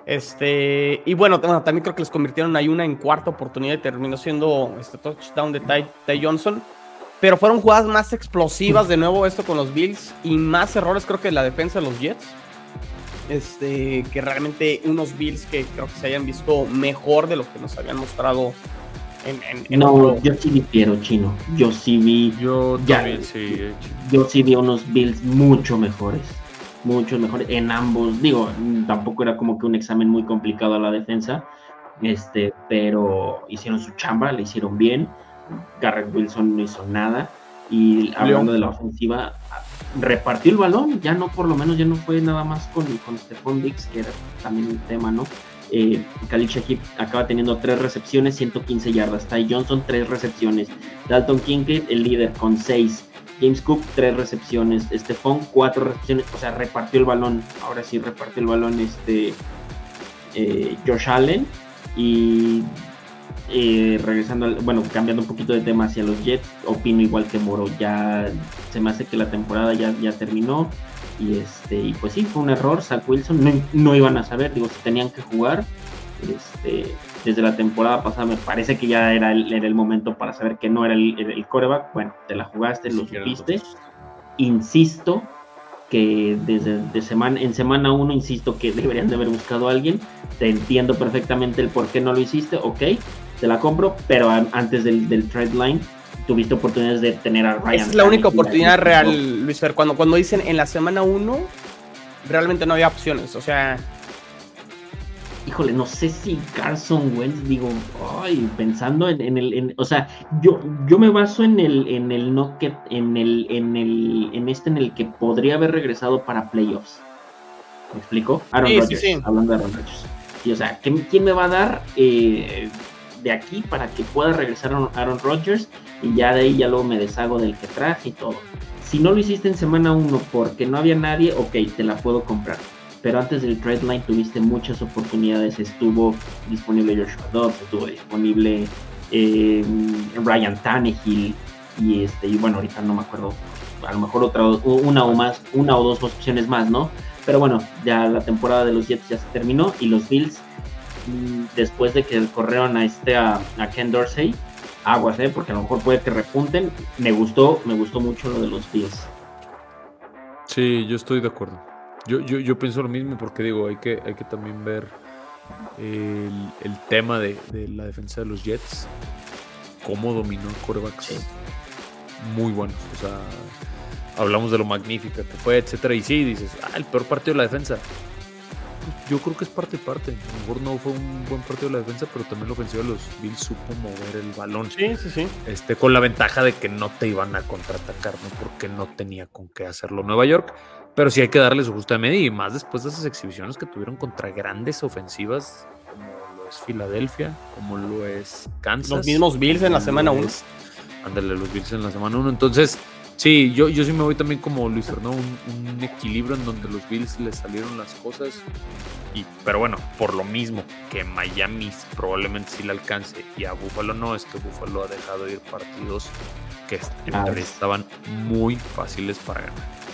Speaker 2: Este, y bueno, también creo que les convirtieron ahí una en cuarta oportunidad y terminó siendo este touchdown de Ty Johnson. Pero fueron jugadas más explosivas de nuevo esto con los Bills y más errores creo que la defensa de los Jets. Este, que realmente unos Bills que creo que se hayan visto mejor de lo que nos habían mostrado en,
Speaker 4: no, yo sí vi chino. Yo sí vi.
Speaker 3: Yo sí.
Speaker 4: Yo sí vi unos Bills mucho mejores. Mucho mejores en ambos. Digo, tampoco era como que un examen muy complicado a la defensa. Este, pero hicieron su chamba, le hicieron bien. Garrett Wilson no hizo nada. Y hablando de la ofensiva, repartió el balón, ya no, por lo menos, ya no fue nada más con, con Stephon Dix, que era también un tema, ¿no? Eh, Khalil Shakib acaba teniendo tres recepciones, 115 yardas. Ty Johnson, tres recepciones. Dalton Kincaid, el líder, con seis. James Cook, tres recepciones. Stephon, cuatro recepciones. O sea, repartió el balón. Ahora sí repartió el balón este eh, Josh Allen. Y eh, regresando, bueno, cambiando un poquito de tema hacia los Jets, opino igual que Moro, ya se me hace que la temporada ya, ya terminó y este y pues sí, fue un error, Zach Wilson no, iban a saber, digo, si tenían que jugar, este, desde la temporada pasada me parece que ya era el, era el momento para saber que no era el, el, coreback, bueno, te la jugaste, lo supiste, insisto, que desde de semana, en semana uno, insisto que deberían de haber buscado a alguien. Te entiendo perfectamente el por qué no lo hiciste, ok, te la compro, pero antes del, del trade line tuviste oportunidades de tener a Ryan.
Speaker 2: Es la única oportunidad real, Luis Fer. Cuando, cuando dicen en la semana 1, realmente no había opciones. O sea.
Speaker 4: Híjole, no sé si Carson Wentz, digo, ay, pensando en, el, o sea, yo, yo me baso en el, en el no que, en el, en el, en este en el que podría haber regresado para playoffs. ¿Me explico? Aaron Rodgers, hablando de Aaron Rodgers. Y o sea, ¿quién, me va a dar eh, de aquí para que pueda regresar Aaron Rodgers y ya de ahí ya luego me deshago del que traje y todo. Si no lo hiciste en semana 1 porque no había nadie, ok, te la puedo comprar. Pero antes del trade line tuviste muchas oportunidades. Estuvo disponible Joshua Dobbs, estuvo disponible eh, Ryan Tannehill y este y bueno ahorita no me acuerdo a lo mejor otra una o más una o dos opciones más no pero bueno ya la temporada de los Jets ya se terminó y los Bills después de que corrieron a este a, Ken Dorsey, aguas, ¿eh? porque a lo mejor puede que repunten. Me gustó, me gustó mucho lo de los pies.
Speaker 3: Sí, yo estoy de acuerdo. Yo, yo, yo pienso lo mismo porque digo, hay que, hay que también ver el, tema de, la defensa de los Jets. cómo dominó el corebacks muy buenos. O sea, hablamos de lo magnífica que fue, etcétera. Y sí, dices, ah, el peor partido de la defensa. Yo creo que es parte y parte. A lo mejor no fue un buen partido de la defensa, pero también la ofensiva de los Bills supo mover el balón.
Speaker 2: Sí, sí, sí.
Speaker 3: Este, con la ventaja de que no te iban a contraatacar, ¿no? Porque no tenía con qué hacerlo Nueva York. Pero sí hay que darle su justa medida y más después de esas exhibiciones que tuvieron contra grandes ofensivas como lo es Filadelfia, como lo es Kansas.
Speaker 2: Los mismos Bills en la semana 1.
Speaker 3: Ándale, los Bills en la semana 1. Entonces, sí, yo, yo sí me voy también como Luis Fernando, un, un, equilibrio en donde los Bills les salieron las cosas. Y, pero bueno, por lo mismo que Miami probablemente sí le alcance y a Buffalo no, es que Buffalo ha dejado de ir partidos que ah, estaban muy fáciles para ganar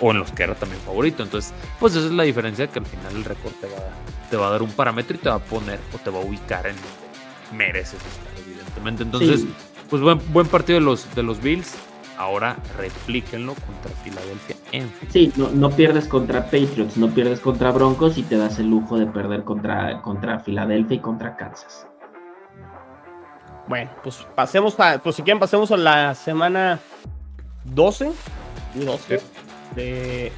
Speaker 3: o en los que era también favorito. Entonces, pues esa es la diferencia que al final el récord te va, te va a dar un parámetro y te va a poner o te va a ubicar en donde mereces estar, evidentemente. Entonces, pues buen, buen partido de los, de los Bills. Ahora replíquenlo contra Filadelfia en
Speaker 4: Sí, no, no, pierdes contra Patriots, no pierdes contra Broncos y te das el lujo de perder contra, contra Filadelfia y contra Kansas.
Speaker 2: Bueno, pues pasemos a, pues si quieren pasemos a la semana 12 y 12.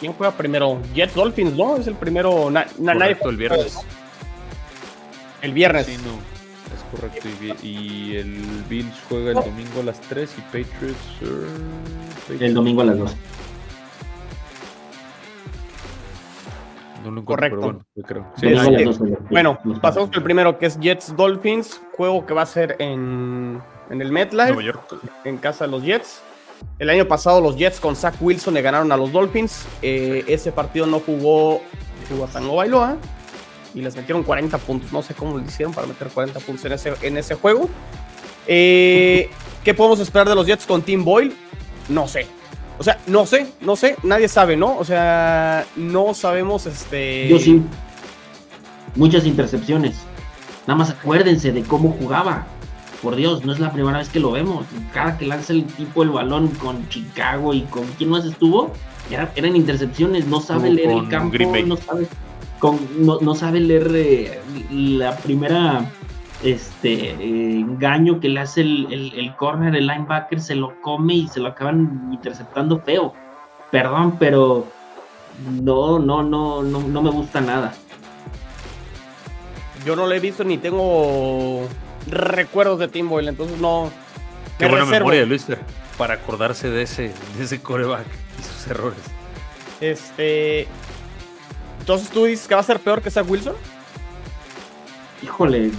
Speaker 2: ¿Quién juega primero? Jets Dolphins, ¿no? Es el primero.
Speaker 3: el viernes.
Speaker 2: El viernes.
Speaker 3: Sí, no. Correcto. Y, el Bills juega el domingo a las 3 y Patriots.
Speaker 4: Uh, el domingo a las 2.
Speaker 3: No lo correcto. bueno, creo.
Speaker 2: bueno, pasamos al primero que es Jets Dolphins, juego que va a ser en, en el MetLife, en casa de los Jets. El año pasado los Jets con Zach Wilson le ganaron a los Dolphins. Eh, ese partido no jugó, jugó Tango Bailoa y les metieron 40 puntos. No sé cómo lo hicieron para meter 40 puntos en ese, en ese juego. Eh, ¿Qué podemos esperar de los Jets con Tim Boyle? No sé. O sea, no sé, no sé, nadie sabe, ¿no? O sea, no sabemos este.
Speaker 4: Yo sí. Muchas intercepciones. Nada más acuérdense de cómo jugaba por Dios, no es la primera vez que lo vemos. Cada que lanza el tipo el balón con Chicago y con quién más estuvo, eran intercepciones, no sabe leer el campo, no sabe, con, no, sabe leer eh, la primera este engaño que le hace el, el, corner, el linebacker se lo come y se lo acaban interceptando feo. Perdón, pero no, no, no, no, no me gusta nada.
Speaker 2: Yo no lo he visto ni tengo recuerdos de Tim Boyle, entonces no.
Speaker 3: Qué buena memoria, Luis, para acordarse de ese, de ese coreback y sus errores.
Speaker 2: Este. Entonces tú dices que va a ser peor que Zach Wilson.
Speaker 4: Híjole.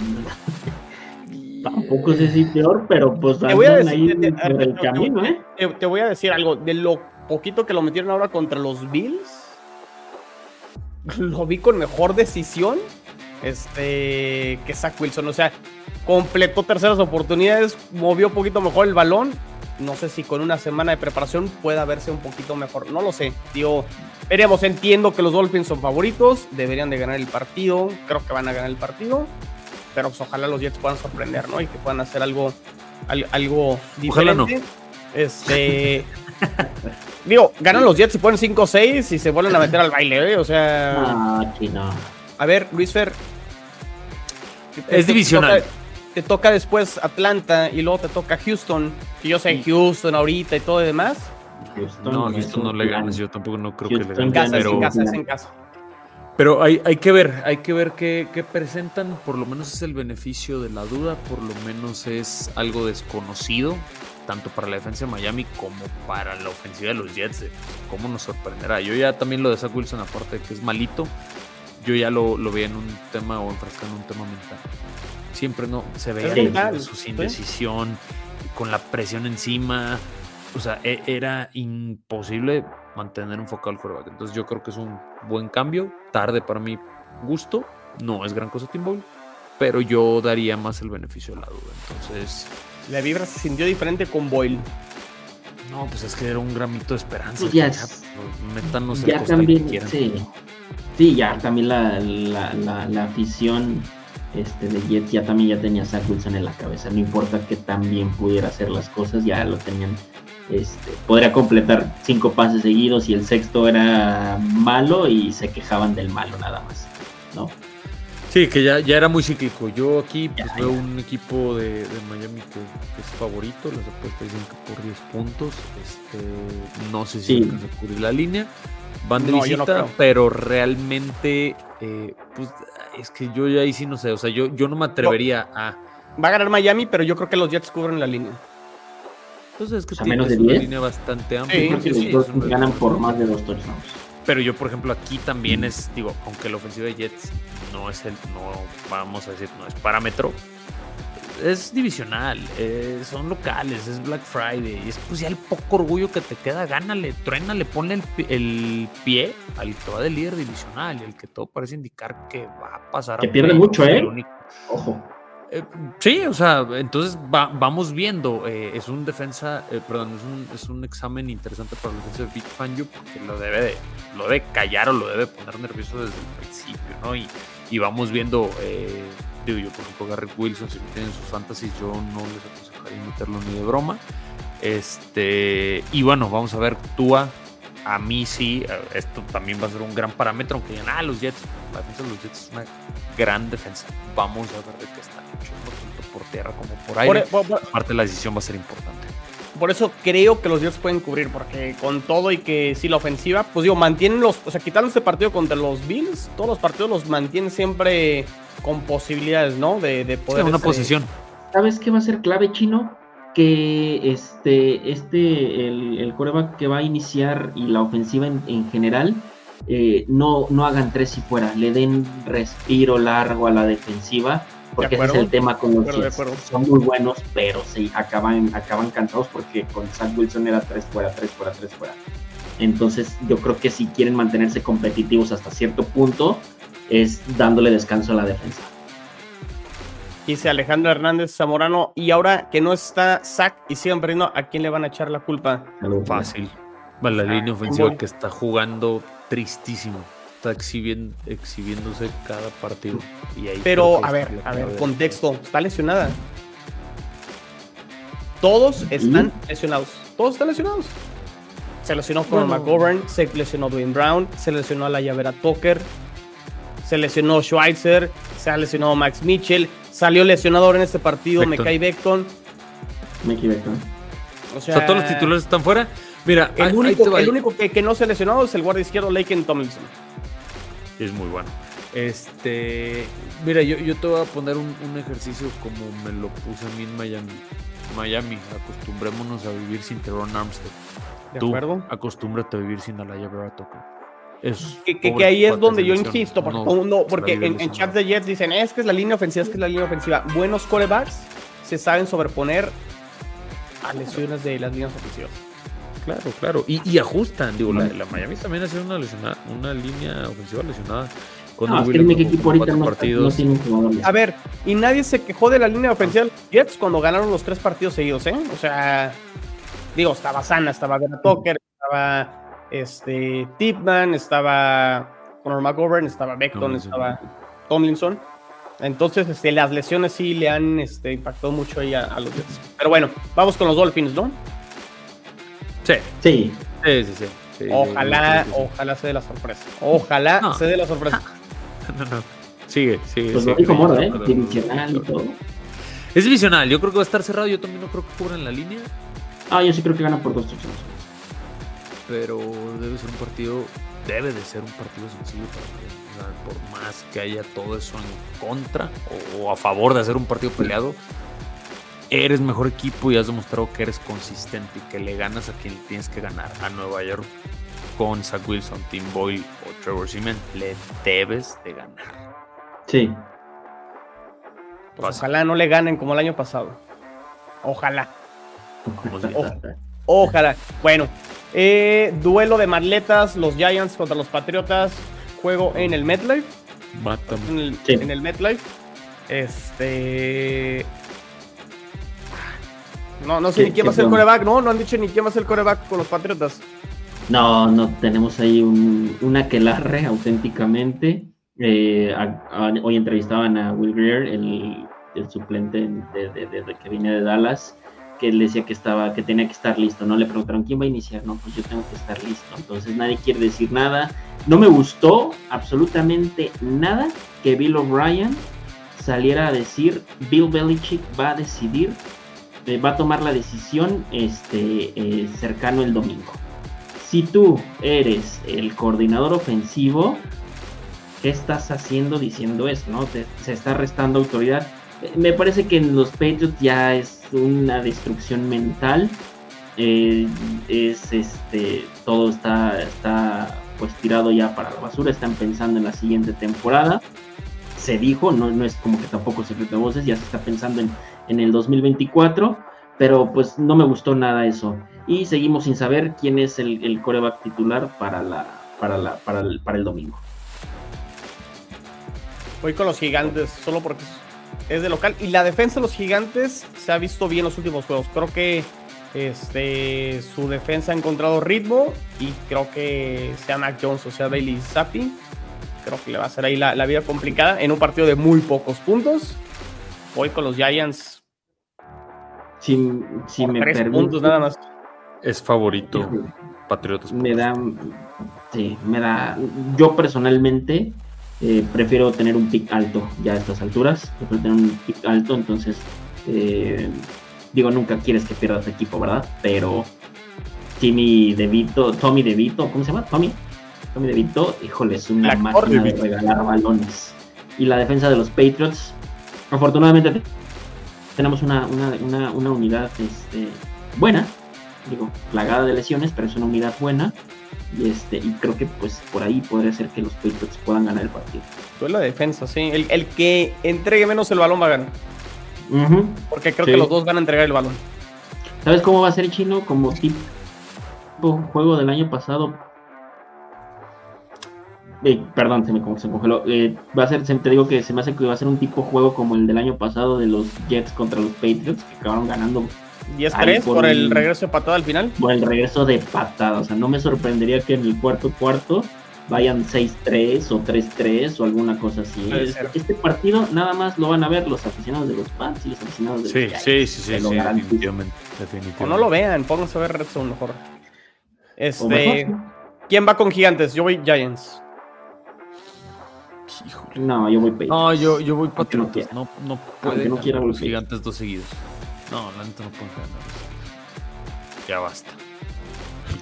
Speaker 4: Tampoco sé si peor, pero pues te voy a decir, te, el camino, ¿eh?
Speaker 2: Te, voy a decir algo. De lo poquito que lo metieron ahora contra los Bills, lo vi con mejor decisión este, que Zach Wilson. O sea, completó terceras oportunidades, movió un poquito mejor el balón. No sé si con una semana de preparación pueda verse un poquito mejor. No lo sé. Digo, veremos. Entiendo que los Dolphins son favoritos. Deberían de ganar el partido. Creo que van a ganar el partido. Pero pues, ojalá los Jets puedan sorprender, ¿no? Y que puedan hacer algo, algo diferente. Este. digo, ganan los Jets y ponen 5-6 y se vuelven a meter al baile, ¿eh? O sea.
Speaker 4: Ah, no.
Speaker 2: A ver, Luis Fer.
Speaker 3: Es divisional.
Speaker 2: Te toca, después Atlanta y luego te toca Houston. Que yo sé Houston ahorita y todo y demás.
Speaker 3: no, a Houston no le ganas. Yo tampoco no creo que le ganes.
Speaker 2: En casa, pero... en casa, en casa.
Speaker 3: Pero hay, hay, que ver, hay que ver qué, qué, presentan. Por lo menos es el beneficio de la duda, por lo menos es algo desconocido, tanto para la defensa de Miami como para la ofensiva de los Jets. ¿Cómo nos sorprenderá? Yo ya también lo de Zach Wilson, aparte de que es malito, yo ya lo, lo vi en un tema o enfrascado en un tema mental. Siempre no se veía su indecisión, con la presión encima. O sea, e, era imposible mantener enfocado el quarterback. Entonces yo creo que es un buen cambio. Tarde para mi gusto. No es gran cosa Tim Boyle. Pero yo daría más el beneficio de la duda. Entonces.
Speaker 2: La vibra se sintió diferente con Boyle.
Speaker 3: No, pues es que era un gramito de esperanza.
Speaker 4: Pues ya, pues, métanos ya también, sí. sí, ya también la, la, afición este, de Jets ya también ya tenía Zach Wilson en la cabeza. No importa que también pudiera hacer las cosas, ya lo tenían. Este, podría completar cinco pases seguidos y el sexto era malo y se quejaban del malo nada más, ¿no?
Speaker 3: Sí, que ya, ya era muy cíclico. Yo aquí pues, veo un equipo de, Miami que, es favorito. Las apuestas dicen que por 10 puntos. Este, no sé si sí. a cubrir la línea. Van de visita, pero realmente, eh, pues es que yo ya ahí sí no sé. O sea, yo, yo no me atrevería a.
Speaker 2: Va a ganar Miami, pero yo creo que los Jets cubren la línea.
Speaker 3: Entonces es que tiene una línea bastante amplia.
Speaker 4: Sí, los ganan por más de dos touchdowns.
Speaker 3: Pero yo, por ejemplo, aquí también es, digo, aunque la ofensiva de Jets no es el, no, vamos a decir, no es parámetro, es divisional, eh, son locales, es Black Friday, es pues ya el poco orgullo que te queda, gánale, truénale, ponle el, el, pie al que va de líder divisional y el que todo parece indicar que va a pasar.
Speaker 4: Que pierde mucho, ¿eh? Ojo.
Speaker 3: Eh, sí, o sea, entonces vamos viendo. Eh, es un defensa, eh, perdón, es un, examen interesante para la defensa de Big Fangio porque lo debe, de, lo debe callar o lo debe poner nervioso desde el principio, ¿no? Y, vamos viendo, digo yo, por ejemplo, Garrett Wilson, si tienen sus fantasies, yo no les aconsejaría meterlo ni de broma. Este, y bueno, vamos a ver, Tua a mí sí, esto también va a ser un gran parámetro, aunque digan, ah, los Jets, la defensa de los Jets es una gran defensa. Vamos a ver de qué tanto por tierra como por aire. Parte de la decisión va a ser importante.
Speaker 2: Por eso creo que los Jets pueden cubrir, porque con todo y que sí la ofensiva, pues digo, mantienen los, o sea, quitando este partido contra los Bills, todos los partidos los mantienen siempre con posibilidades, ¿no? De, de poder.
Speaker 3: una posición.
Speaker 4: ¿Sabes qué va a ser clave, chino? que este, este el, el coreback que va a iniciar y la ofensiva en, general eh, no, no hagan tres y fuera, le den respiro largo a la defensiva, porque ese es el tema con los Jets. Son muy buenos, pero sí, acaban, acaban cansados porque con Zach Wilson era tres fuera, tres fuera, tres fuera. Entonces yo creo que si quieren mantenerse competitivos hasta cierto punto, es dándole descanso a la defensa
Speaker 2: dice Alejandro Hernández Zamorano. Y ahora que no está Zach y siguen perdiendo, ¿a quién le van a echar la culpa?
Speaker 3: Fácil. la línea ofensiva que está jugando tristísimo. Está exhibiéndose cada partido.
Speaker 2: Pero, a ver, a ver, contexto. Está lesionada. Todos están lesionados. Todos están lesionados. Se lesionó con McGovern, se lesionó Dwayne Brown, se lesionó a la llavera Tucker, se lesionó Schweitzer, se ha lesionado Max Mitchell, Salió lesionador en este partido, me cae Beckton.
Speaker 4: Mickey Beckton.
Speaker 3: O sea, todos los titulares están fuera. Mira,
Speaker 2: el único, el único que, no se ha lesionado es el guardia izquierdo Laken Tomlinson.
Speaker 3: Es muy bueno. Este, mira, yo, yo te voy a poner un, ejercicio como me lo puse a mí en Miami. Miami, acostumbrémonos a vivir sin Teron Armstead. ¿De Tú, acuerdo? Acostúmbrate a vivir sin Alaya Beratoka
Speaker 2: que, ahí es donde yo insisto, porque, en, en chats de Jets dicen, es que es la línea ofensiva, es que es la línea ofensiva. Buenos corebacks se saben sobreponer a lesiones de las líneas ofensivas.
Speaker 3: Claro, claro. Y, ajustan. Digo, la, Miami también ha sido una, una línea ofensiva lesionada.
Speaker 2: A ver, y nadie se quejó de la línea ofensiva de los Jets cuando ganaron los tres partidos seguidos, ¿eh? O sea, digo, estaba sana, estaba Vera Tucker, estaba este, Tipman, estaba Conor McGovern, estaba Beckton, estaba Tomlinson. Entonces, este, las lesiones sí le han este, impactado mucho ahí a, los Jets. Pero bueno, vamos con los Dolphins, ¿no?
Speaker 3: Sí. Sí. Sí, sí, sí.
Speaker 2: ojalá, ojalá se dé la sorpresa. Ojalá se dé la sorpresa.
Speaker 3: No, no. Sigue, sigue.
Speaker 4: Pues lo dijo Moro, ¿eh? Divisional y todo.
Speaker 3: Es divisional. Yo creo que va a estar cerrado. Yo también no creo que cubran la línea.
Speaker 4: Ah, yo sí creo que gana por dos touchdowns
Speaker 3: pero debe ser un partido, debe de ser un partido sencillo para por más que haya todo eso en contra o, a favor de hacer un partido peleado, eres mejor equipo y has demostrado que eres consistente y que le ganas a quien tienes que ganar. A Nueva York con Zach Wilson, Tim Boyle o Trevor Seaman, le debes de ganar.
Speaker 4: Sí.
Speaker 2: Pues ojalá no le ganen como el año pasado. Ojalá. Ojalá. Bueno, eh, duelo de marletas, los Giants contra los Patriotas. Juego en el MetLife. En el, en el MetLife. Este. No, no sé ni quién va a ser el coreback, ¿no? No han dicho ni quién va a ser el coreback con los Patriotas.
Speaker 4: No, no, tenemos ahí un, una aquelarre auténticamente. Eh, hoy entrevistaban a Will Greer, el, suplente de, que viene de Dallas. que él decía que estaba, que tenía que estar listo, ¿no? Le preguntaron quién va a iniciar, no, pues yo tengo que estar listo. Entonces nadie quiere decir nada. No me gustó absolutamente nada que Bill O'Brien saliera a decir Bill Belichick va a decidir, eh, va a tomar la decisión este, eh, cercano el domingo. Si tú eres el coordinador ofensivo, ¿qué estás haciendo diciendo eso? ¿no? se está restando autoridad. Me parece que en los Patriots ya es una destrucción mental. Eh, es este todo está, está pues tirado ya para la basura. Están pensando en la siguiente temporada. Se dijo, no, no es como que tampoco se de voces, ya se está pensando en, en el 2024. Pero pues no me gustó nada eso. Y seguimos sin saber quién es el, el coreback titular para, la, para, la, para, el, para el domingo.
Speaker 2: Voy con los gigantes, solo porque es de local. Y la defensa de los gigantes se ha visto bien en los últimos juegos. Creo que este, su defensa ha encontrado ritmo y creo que sea Mac Jones o sea Bailey Zappi, creo que le va a hacer ahí la, vida complicada en un partido de muy pocos puntos. Voy con los Giants.
Speaker 4: Si, me tres puntos
Speaker 3: nada más. Es favorito Patriotas.
Speaker 4: Me da, sí, me da. Yo personalmente eh, prefiero tener un pick alto ya a estas alturas, prefiero tener un pick alto, entonces eh, digo, nunca quieres que pierdas equipo, ¿verdad? Pero Timmy DeVito, Tommy DeVito, ¿cómo se llama? Tommy, Tommy DeVito, híjole, es una máquina de regalar balones. Y la defensa de los Patriots, afortunadamente tenemos una, una, una unidad este, buena, digo, plagada de lesiones, pero es una unidad buena y, este, y creo que pues por ahí podría ser que los Patriots puedan ganar el partido.
Speaker 2: Tú la defensa, sí. El, que entregue menos el balón va a ganar. Porque creo que los dos van a entregar el balón.
Speaker 4: ¿Sabes cómo va a ser chino? Como tipo juego del año pasado. Eh, perdón, se me, se congeló. Eh, va a ser, te digo que se me hace que va a ser un tipo juego como el del año pasado de los Jets contra los Patriots, que acabaron ganando
Speaker 2: 10-3 por, el regreso de patada al final.
Speaker 4: Por el regreso de patada. O sea, no me sorprendería que en el cuarto cuarto vayan 6-3 o 3-3 o alguna cosa así. Este, partido nada más lo van a ver los aficionados de los Pats y los aficionados de
Speaker 3: sí,
Speaker 4: los
Speaker 3: Sí, sí, sí, sí definitivamente,
Speaker 2: O no lo vean, pónganse a ver Red Zone mejor. Este, ¿Quién va con Gigantes? Yo voy Giants.
Speaker 4: No, yo voy Patriots.
Speaker 3: No, yo, yo voy Patriotas. No, no puede no los Gigantes dos seguidos. No, la neta no puedo ganar. Ya basta.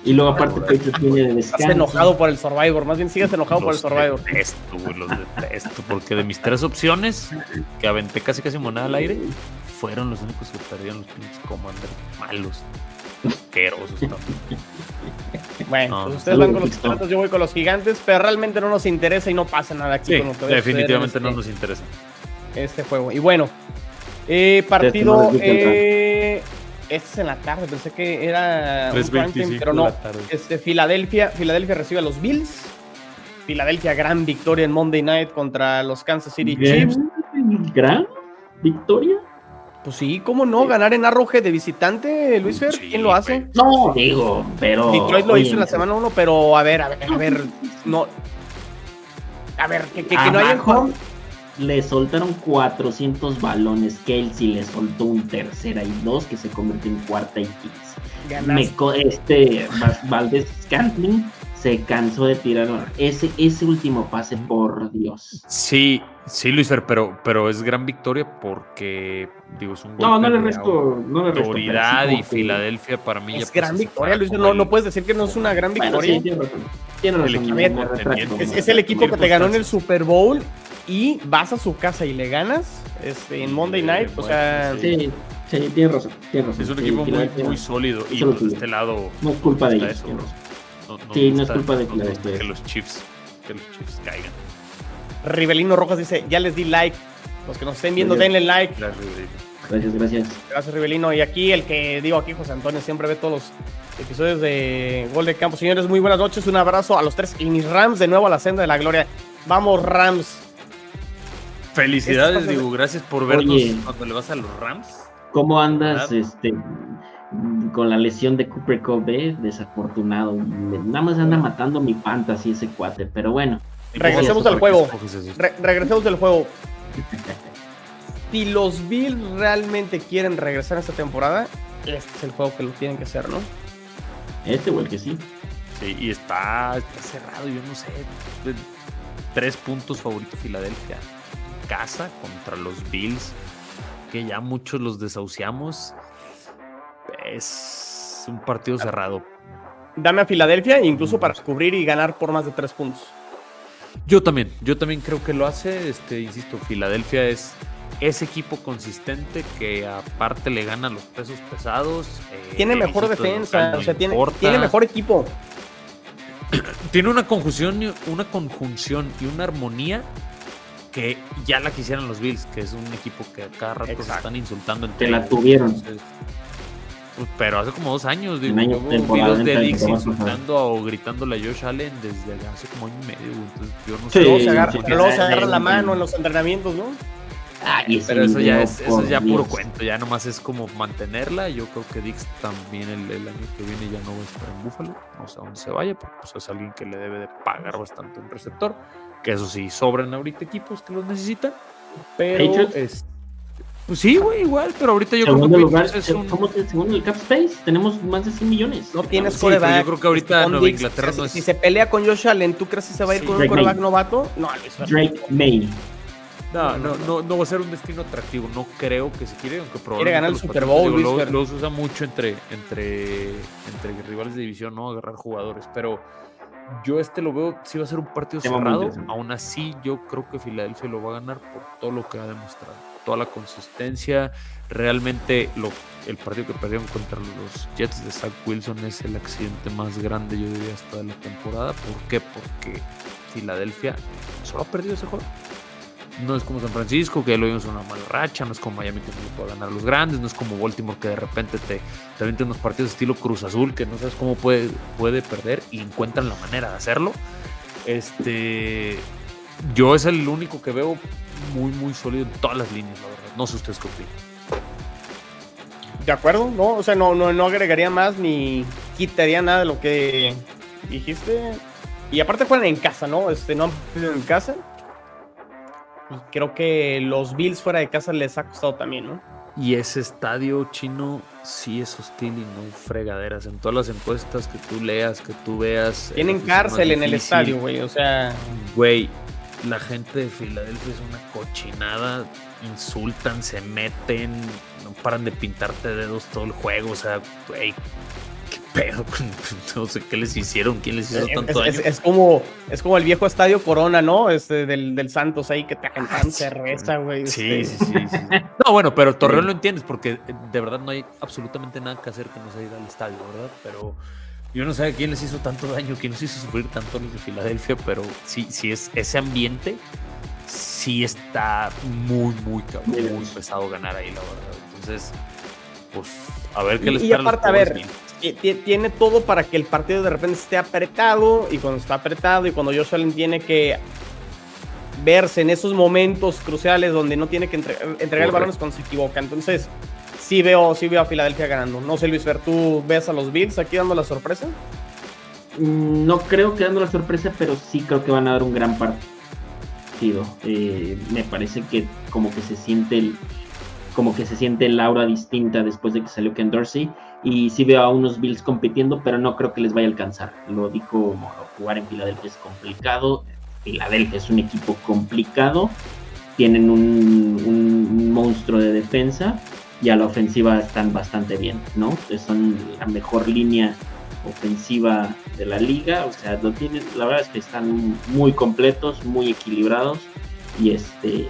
Speaker 4: Y luego aparte Patriots viene de descanso.
Speaker 2: Estás enojado por el Survivor, más bien sigues enojado por el Survivor.
Speaker 3: Detesto, güey, los detesto, porque de mis tres opciones que aventé casi casi moneda al aire, fueron los únicos que perdieron los pinches commanders malos, asquerosos también.
Speaker 2: Bueno, pues ustedes van con los gigantes, yo voy con los gigantes, pero realmente no nos interesa y no pasa nada aquí con
Speaker 3: ustedes. Definitivamente no nos interesa.
Speaker 2: Este juego. Y bueno, eh, partido. Eh, este es en la tarde, pensé que era un pero no. Este, Filadelfia, Filadelfia recibe a los Bills. Filadelfia, gran victoria en Monday Night contra los Kansas City Chiefs.
Speaker 4: ¿Gran victoria?
Speaker 2: Pues sí, ¿cómo no? Ganar en Arrowhead de visitante, Luis Fer, ¿quién lo hace?
Speaker 4: No, digo, pero.
Speaker 2: Detroit lo hizo en la semana 1, pero a ver, a ver, a ver. No. A ver, que, que, que no haya
Speaker 4: le soltaron 400 balones. Kelsey le soltó un tercera y dos que se convirtió en cuarta y quince. Me, este Valdez Scantling se cansó de tirar ese, ese último pase, por Dios.
Speaker 3: Sí, sí, Luis pero, pero es gran victoria porque digo, es un
Speaker 4: No, no le resto, no le resto.
Speaker 3: Autoridad y Filadelfia para mí
Speaker 2: es gran victoria, Luis. No, no puedes decir que no es una gran victoria.
Speaker 4: tiene
Speaker 2: es, el equipo que te ganó en el Super Bowl y vas a su casa y le ganas este, en Monday Night, o sea...
Speaker 4: Sí, sí, tienes razón, razón.
Speaker 3: Es un equipo muy, muy sólido y pues, de este lado...
Speaker 4: No es culpa de ellos, sí, no es culpa de
Speaker 3: que los Chiefs, que los Chiefs caigan.
Speaker 2: Rivelino Rojas dice, ya les di like. Los que nos estén viendo, denle like.
Speaker 4: Gracias, gracias.
Speaker 2: Gracias, Rivelino. Y aquí el que digo aquí, José Antonio, siempre ve todos los episodios de Gol de Campo. Señores, muy buenas noches. Un abrazo a los tres y mis Rams de nuevo a la senda de la gloria. Vamos, Rams.
Speaker 3: Felicidades, digo, gracias por vernos cuando le vas a los Rams.
Speaker 4: ¿Cómo andas este con la lesión de Cooper Cove? Desafortunado. Nada más anda matando mi fantasy ese cuate, pero bueno.
Speaker 2: Regresemos al juego. regresemos del juego. si los Bills realmente quieren regresar a esta temporada, este es el juego que lo tienen que hacer, ¿no?
Speaker 4: Este o el que sí.
Speaker 3: Sí, y está, está cerrado, yo no sé. Tres puntos favorito Filadelfia. Casa contra los Bills, que ya muchos los desahuciamos. Es un partido cerrado.
Speaker 2: Dame a Filadelfia, incluso para cubrir y ganar por más de tres puntos.
Speaker 3: Yo también, yo también creo que lo hace. Este, insisto, Filadelfia es ese equipo consistente que aparte le gana los pesos pesados.
Speaker 2: Eh, tiene mejor defensa, o sea, tiene, tiene, mejor equipo.
Speaker 3: tiene una conjunción, una conjunción y una armonía que ya la quisieran los Bills, que es un equipo que a cada rato se están insultando.
Speaker 4: Que la tuvieron.
Speaker 3: Pues, pero hace como dos años, digo, yo videos de Dix insultando o gritándole a Josh Allen desde hace como año y medio. Entonces, yo no sé.
Speaker 2: luego se agarra, luego se agarra la mano en los entrenamientos, ¿no?
Speaker 3: Ah, pero eso ya es, eso es ya puro cuento, ya nomás es como mantenerla. Yo creo que Dix también el, año que viene ya no va a estar en Buffalo, no sé a dónde se vaya, porque pues, es alguien que le debe de pagar bastante un receptor. Que eso sí, sobran ahorita equipos que los necesitan. Pero es, pues sí, güey, igual, pero ahorita yo
Speaker 4: creo que lugar, es un... ¿Cómo que segundo el cap space? Tenemos más de 100 millones.
Speaker 2: No tienes
Speaker 3: sí, Yo creo que ahorita Nueva Inglaterra no es...
Speaker 2: Si se pelea con Josh Allen, ¿tú crees que se va a ir con un quarterback novato? No,
Speaker 4: Drake May.
Speaker 3: No, no, no, no va a ser un destino atractivo. No creo que se quiere, aunque
Speaker 2: probablemente. Quiere ganar el Super Bowl.
Speaker 3: Los lo, usa mucho entre, entre, entre rivales de división, ¿no? Agarrar jugadores. Pero yo este lo veo, sí va a ser un partido cerrado. Aún así, yo creo que Filadelfia lo va a ganar por todo lo que ha demostrado toda la consistencia. Realmente lo, el partido que perdieron contra los Jets de Zach Wilson es el accidente más grande, yo diría, hasta de la temporada. ¿Por qué? Porque Filadelfia solo ha perdido ese juego. No es como San Francisco, que lo vimos en una mala racha, no es como Miami que no puede ganar los grandes, no es como Baltimore que de repente te, te unos partidos estilo Cruz Azul que no sabes cómo puede, puede perder y encuentran la manera de hacerlo. Este, yo es el único que veo muy, muy sólido en todas las líneas, la verdad. No sé ustedes qué opinan.
Speaker 2: De acuerdo, no, o sea, no, no, no agregaría más ni quitaría nada de lo que dijiste. Y aparte juegan en casa, ¿no? Este, no han en casa. Y creo que los Bills fuera de casa les ha costado también, ¿no?
Speaker 3: Y ese estadio chino sí es hostil y no fregaderas. En todas las encuestas que tú leas, que tú veas.
Speaker 2: Tienen cárcel en el estadio, güey. O sea.
Speaker 3: Güey, la gente de Filadelfia es una cochinada, insultan, se meten, no paran de pintarte dedos todo el juego, o sea, güey, qué pedo, no sé qué les hicieron, quién les hizo tanto
Speaker 2: daño. Es, como, es como el viejo estadio Corona, ¿no? Este del, del Santos ahí que te cantan cerveza, güey.
Speaker 3: Sí, este. sí, sí, sí, No, bueno, pero Torreón lo entiendes porque de verdad no hay absolutamente nada que hacer que no sea ir al estadio, ¿verdad? Pero yo no sé quién les hizo tanto daño, quién les hizo sufrir tanto los de Filadelfia, pero sí, sí es ese ambiente, sí está muy, muy muy pesado ganar ahí, la verdad. Entonces, pues, a ver qué les
Speaker 2: Y aparte, a ver, tiene todo para que el partido de repente esté apretado, y cuando está apretado, y cuando Josh Allen tiene que verse en esos momentos cruciales donde no tiene que entregar, el balón es cuando se equivoca. Entonces, sí veo, sí veo a Filadelfia ganando. No sé, Luis Fer, ¿tú ves a los Bills aquí dando la sorpresa?
Speaker 4: Mm, no creo que dando la sorpresa, pero sí creo que van a dar un gran partido. Eh, me parece que como que se siente el, como que se siente el aura distinta después de que salió Ken Dorsey. Y sí veo a unos Bills compitiendo, pero no creo que les vaya a alcanzar. Lo dijo, jugar en Filadelfia es complicado. Filadelfia es un equipo complicado. Tienen un monstruo de defensa y a la ofensiva están bastante bien, ¿no? Son la mejor línea ofensiva de la liga, o sea, lo tienen, la verdad es que están muy completos, muy equilibrados y este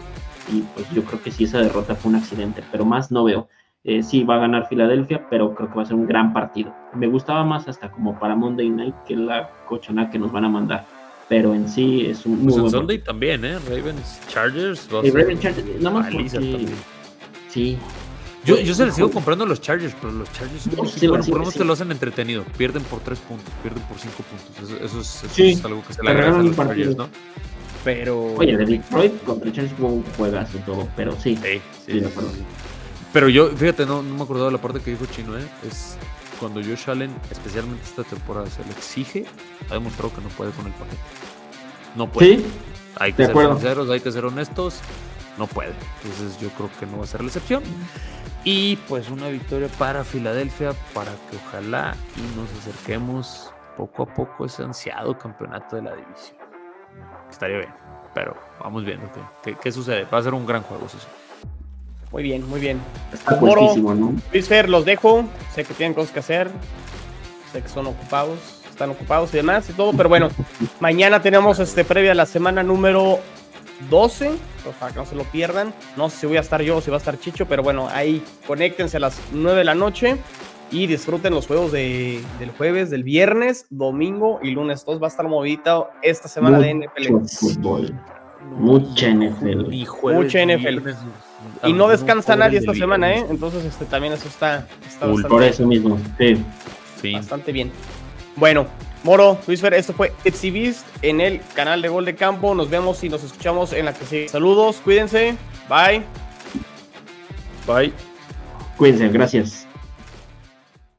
Speaker 4: y pues yo creo que sí esa derrota fue un accidente, pero más no veo. Eh, sí va a ganar Filadelfia, pero creo que va a ser un gran partido. Me gustaba más hasta como para Monday Night que la cochona que nos van a mandar. Pero en sí es un muy
Speaker 3: pues Sunday también, ¿eh? Ravens Chargers.
Speaker 4: Ravens Chargers, nada más porque... Sí,
Speaker 3: yo, yo se les sigo comprando los Chargers, pero los Chargers bueno, por lo menos te lo hacen entretenido. Pierden por tres puntos, pierden por cinco puntos. Eso, es, algo que se le agradece a los Chargers, ¿no?
Speaker 4: Pero. Oye, de Detroit contra Chargers fue un juegazo y todo, pero sí. Sí, sí,
Speaker 3: Pero yo, fíjate, no, no me acordaba de la parte que dijo Chino, ¿eh? Es cuando Josh Allen, especialmente esta temporada, se le exige, ha demostrado que no puede con el paquete. No puede. Sí. Hay que ser sinceros, hay que ser honestos. No puede. Entonces yo creo que no va a ser la excepción. Y pues una victoria para Filadelfia para que ojalá y nos acerquemos poco a poco a ese ansiado campeonato de la división. Estaría bien, pero vamos viendo qué, sucede. Va a ser un gran juego, eso
Speaker 2: Muy bien, muy bien. Está ¿no? Luis Fer, los dejo. Sé que tienen cosas que hacer. Sé que son ocupados, están ocupados y demás y todo, pero bueno, mañana tenemos este previa a la semana número 12, pues, para que no se lo pierdan. No sé si voy a estar yo o si va a estar Chicho, pero bueno, ahí conéctense a las 9 de la noche y disfruten los juegos de, del jueves, del viernes, domingo y lunes. Todos va a estar movidito esta semana de NFL.
Speaker 4: Mucha NFL.
Speaker 2: Y Mucha NFL. Y no descansa nadie esta semana, ¿eh? Entonces, este, también eso está,
Speaker 4: bastante, Por eso mismo,
Speaker 2: sí. Bastante bien. Bueno, Moro, Luis Fer, esto fue Etsy Beast en el canal de Gol de Campo. Nos vemos y nos escuchamos en la que sigue. Saludos, cuídense. Bye.
Speaker 3: Bye.
Speaker 4: Cuídense, gracias.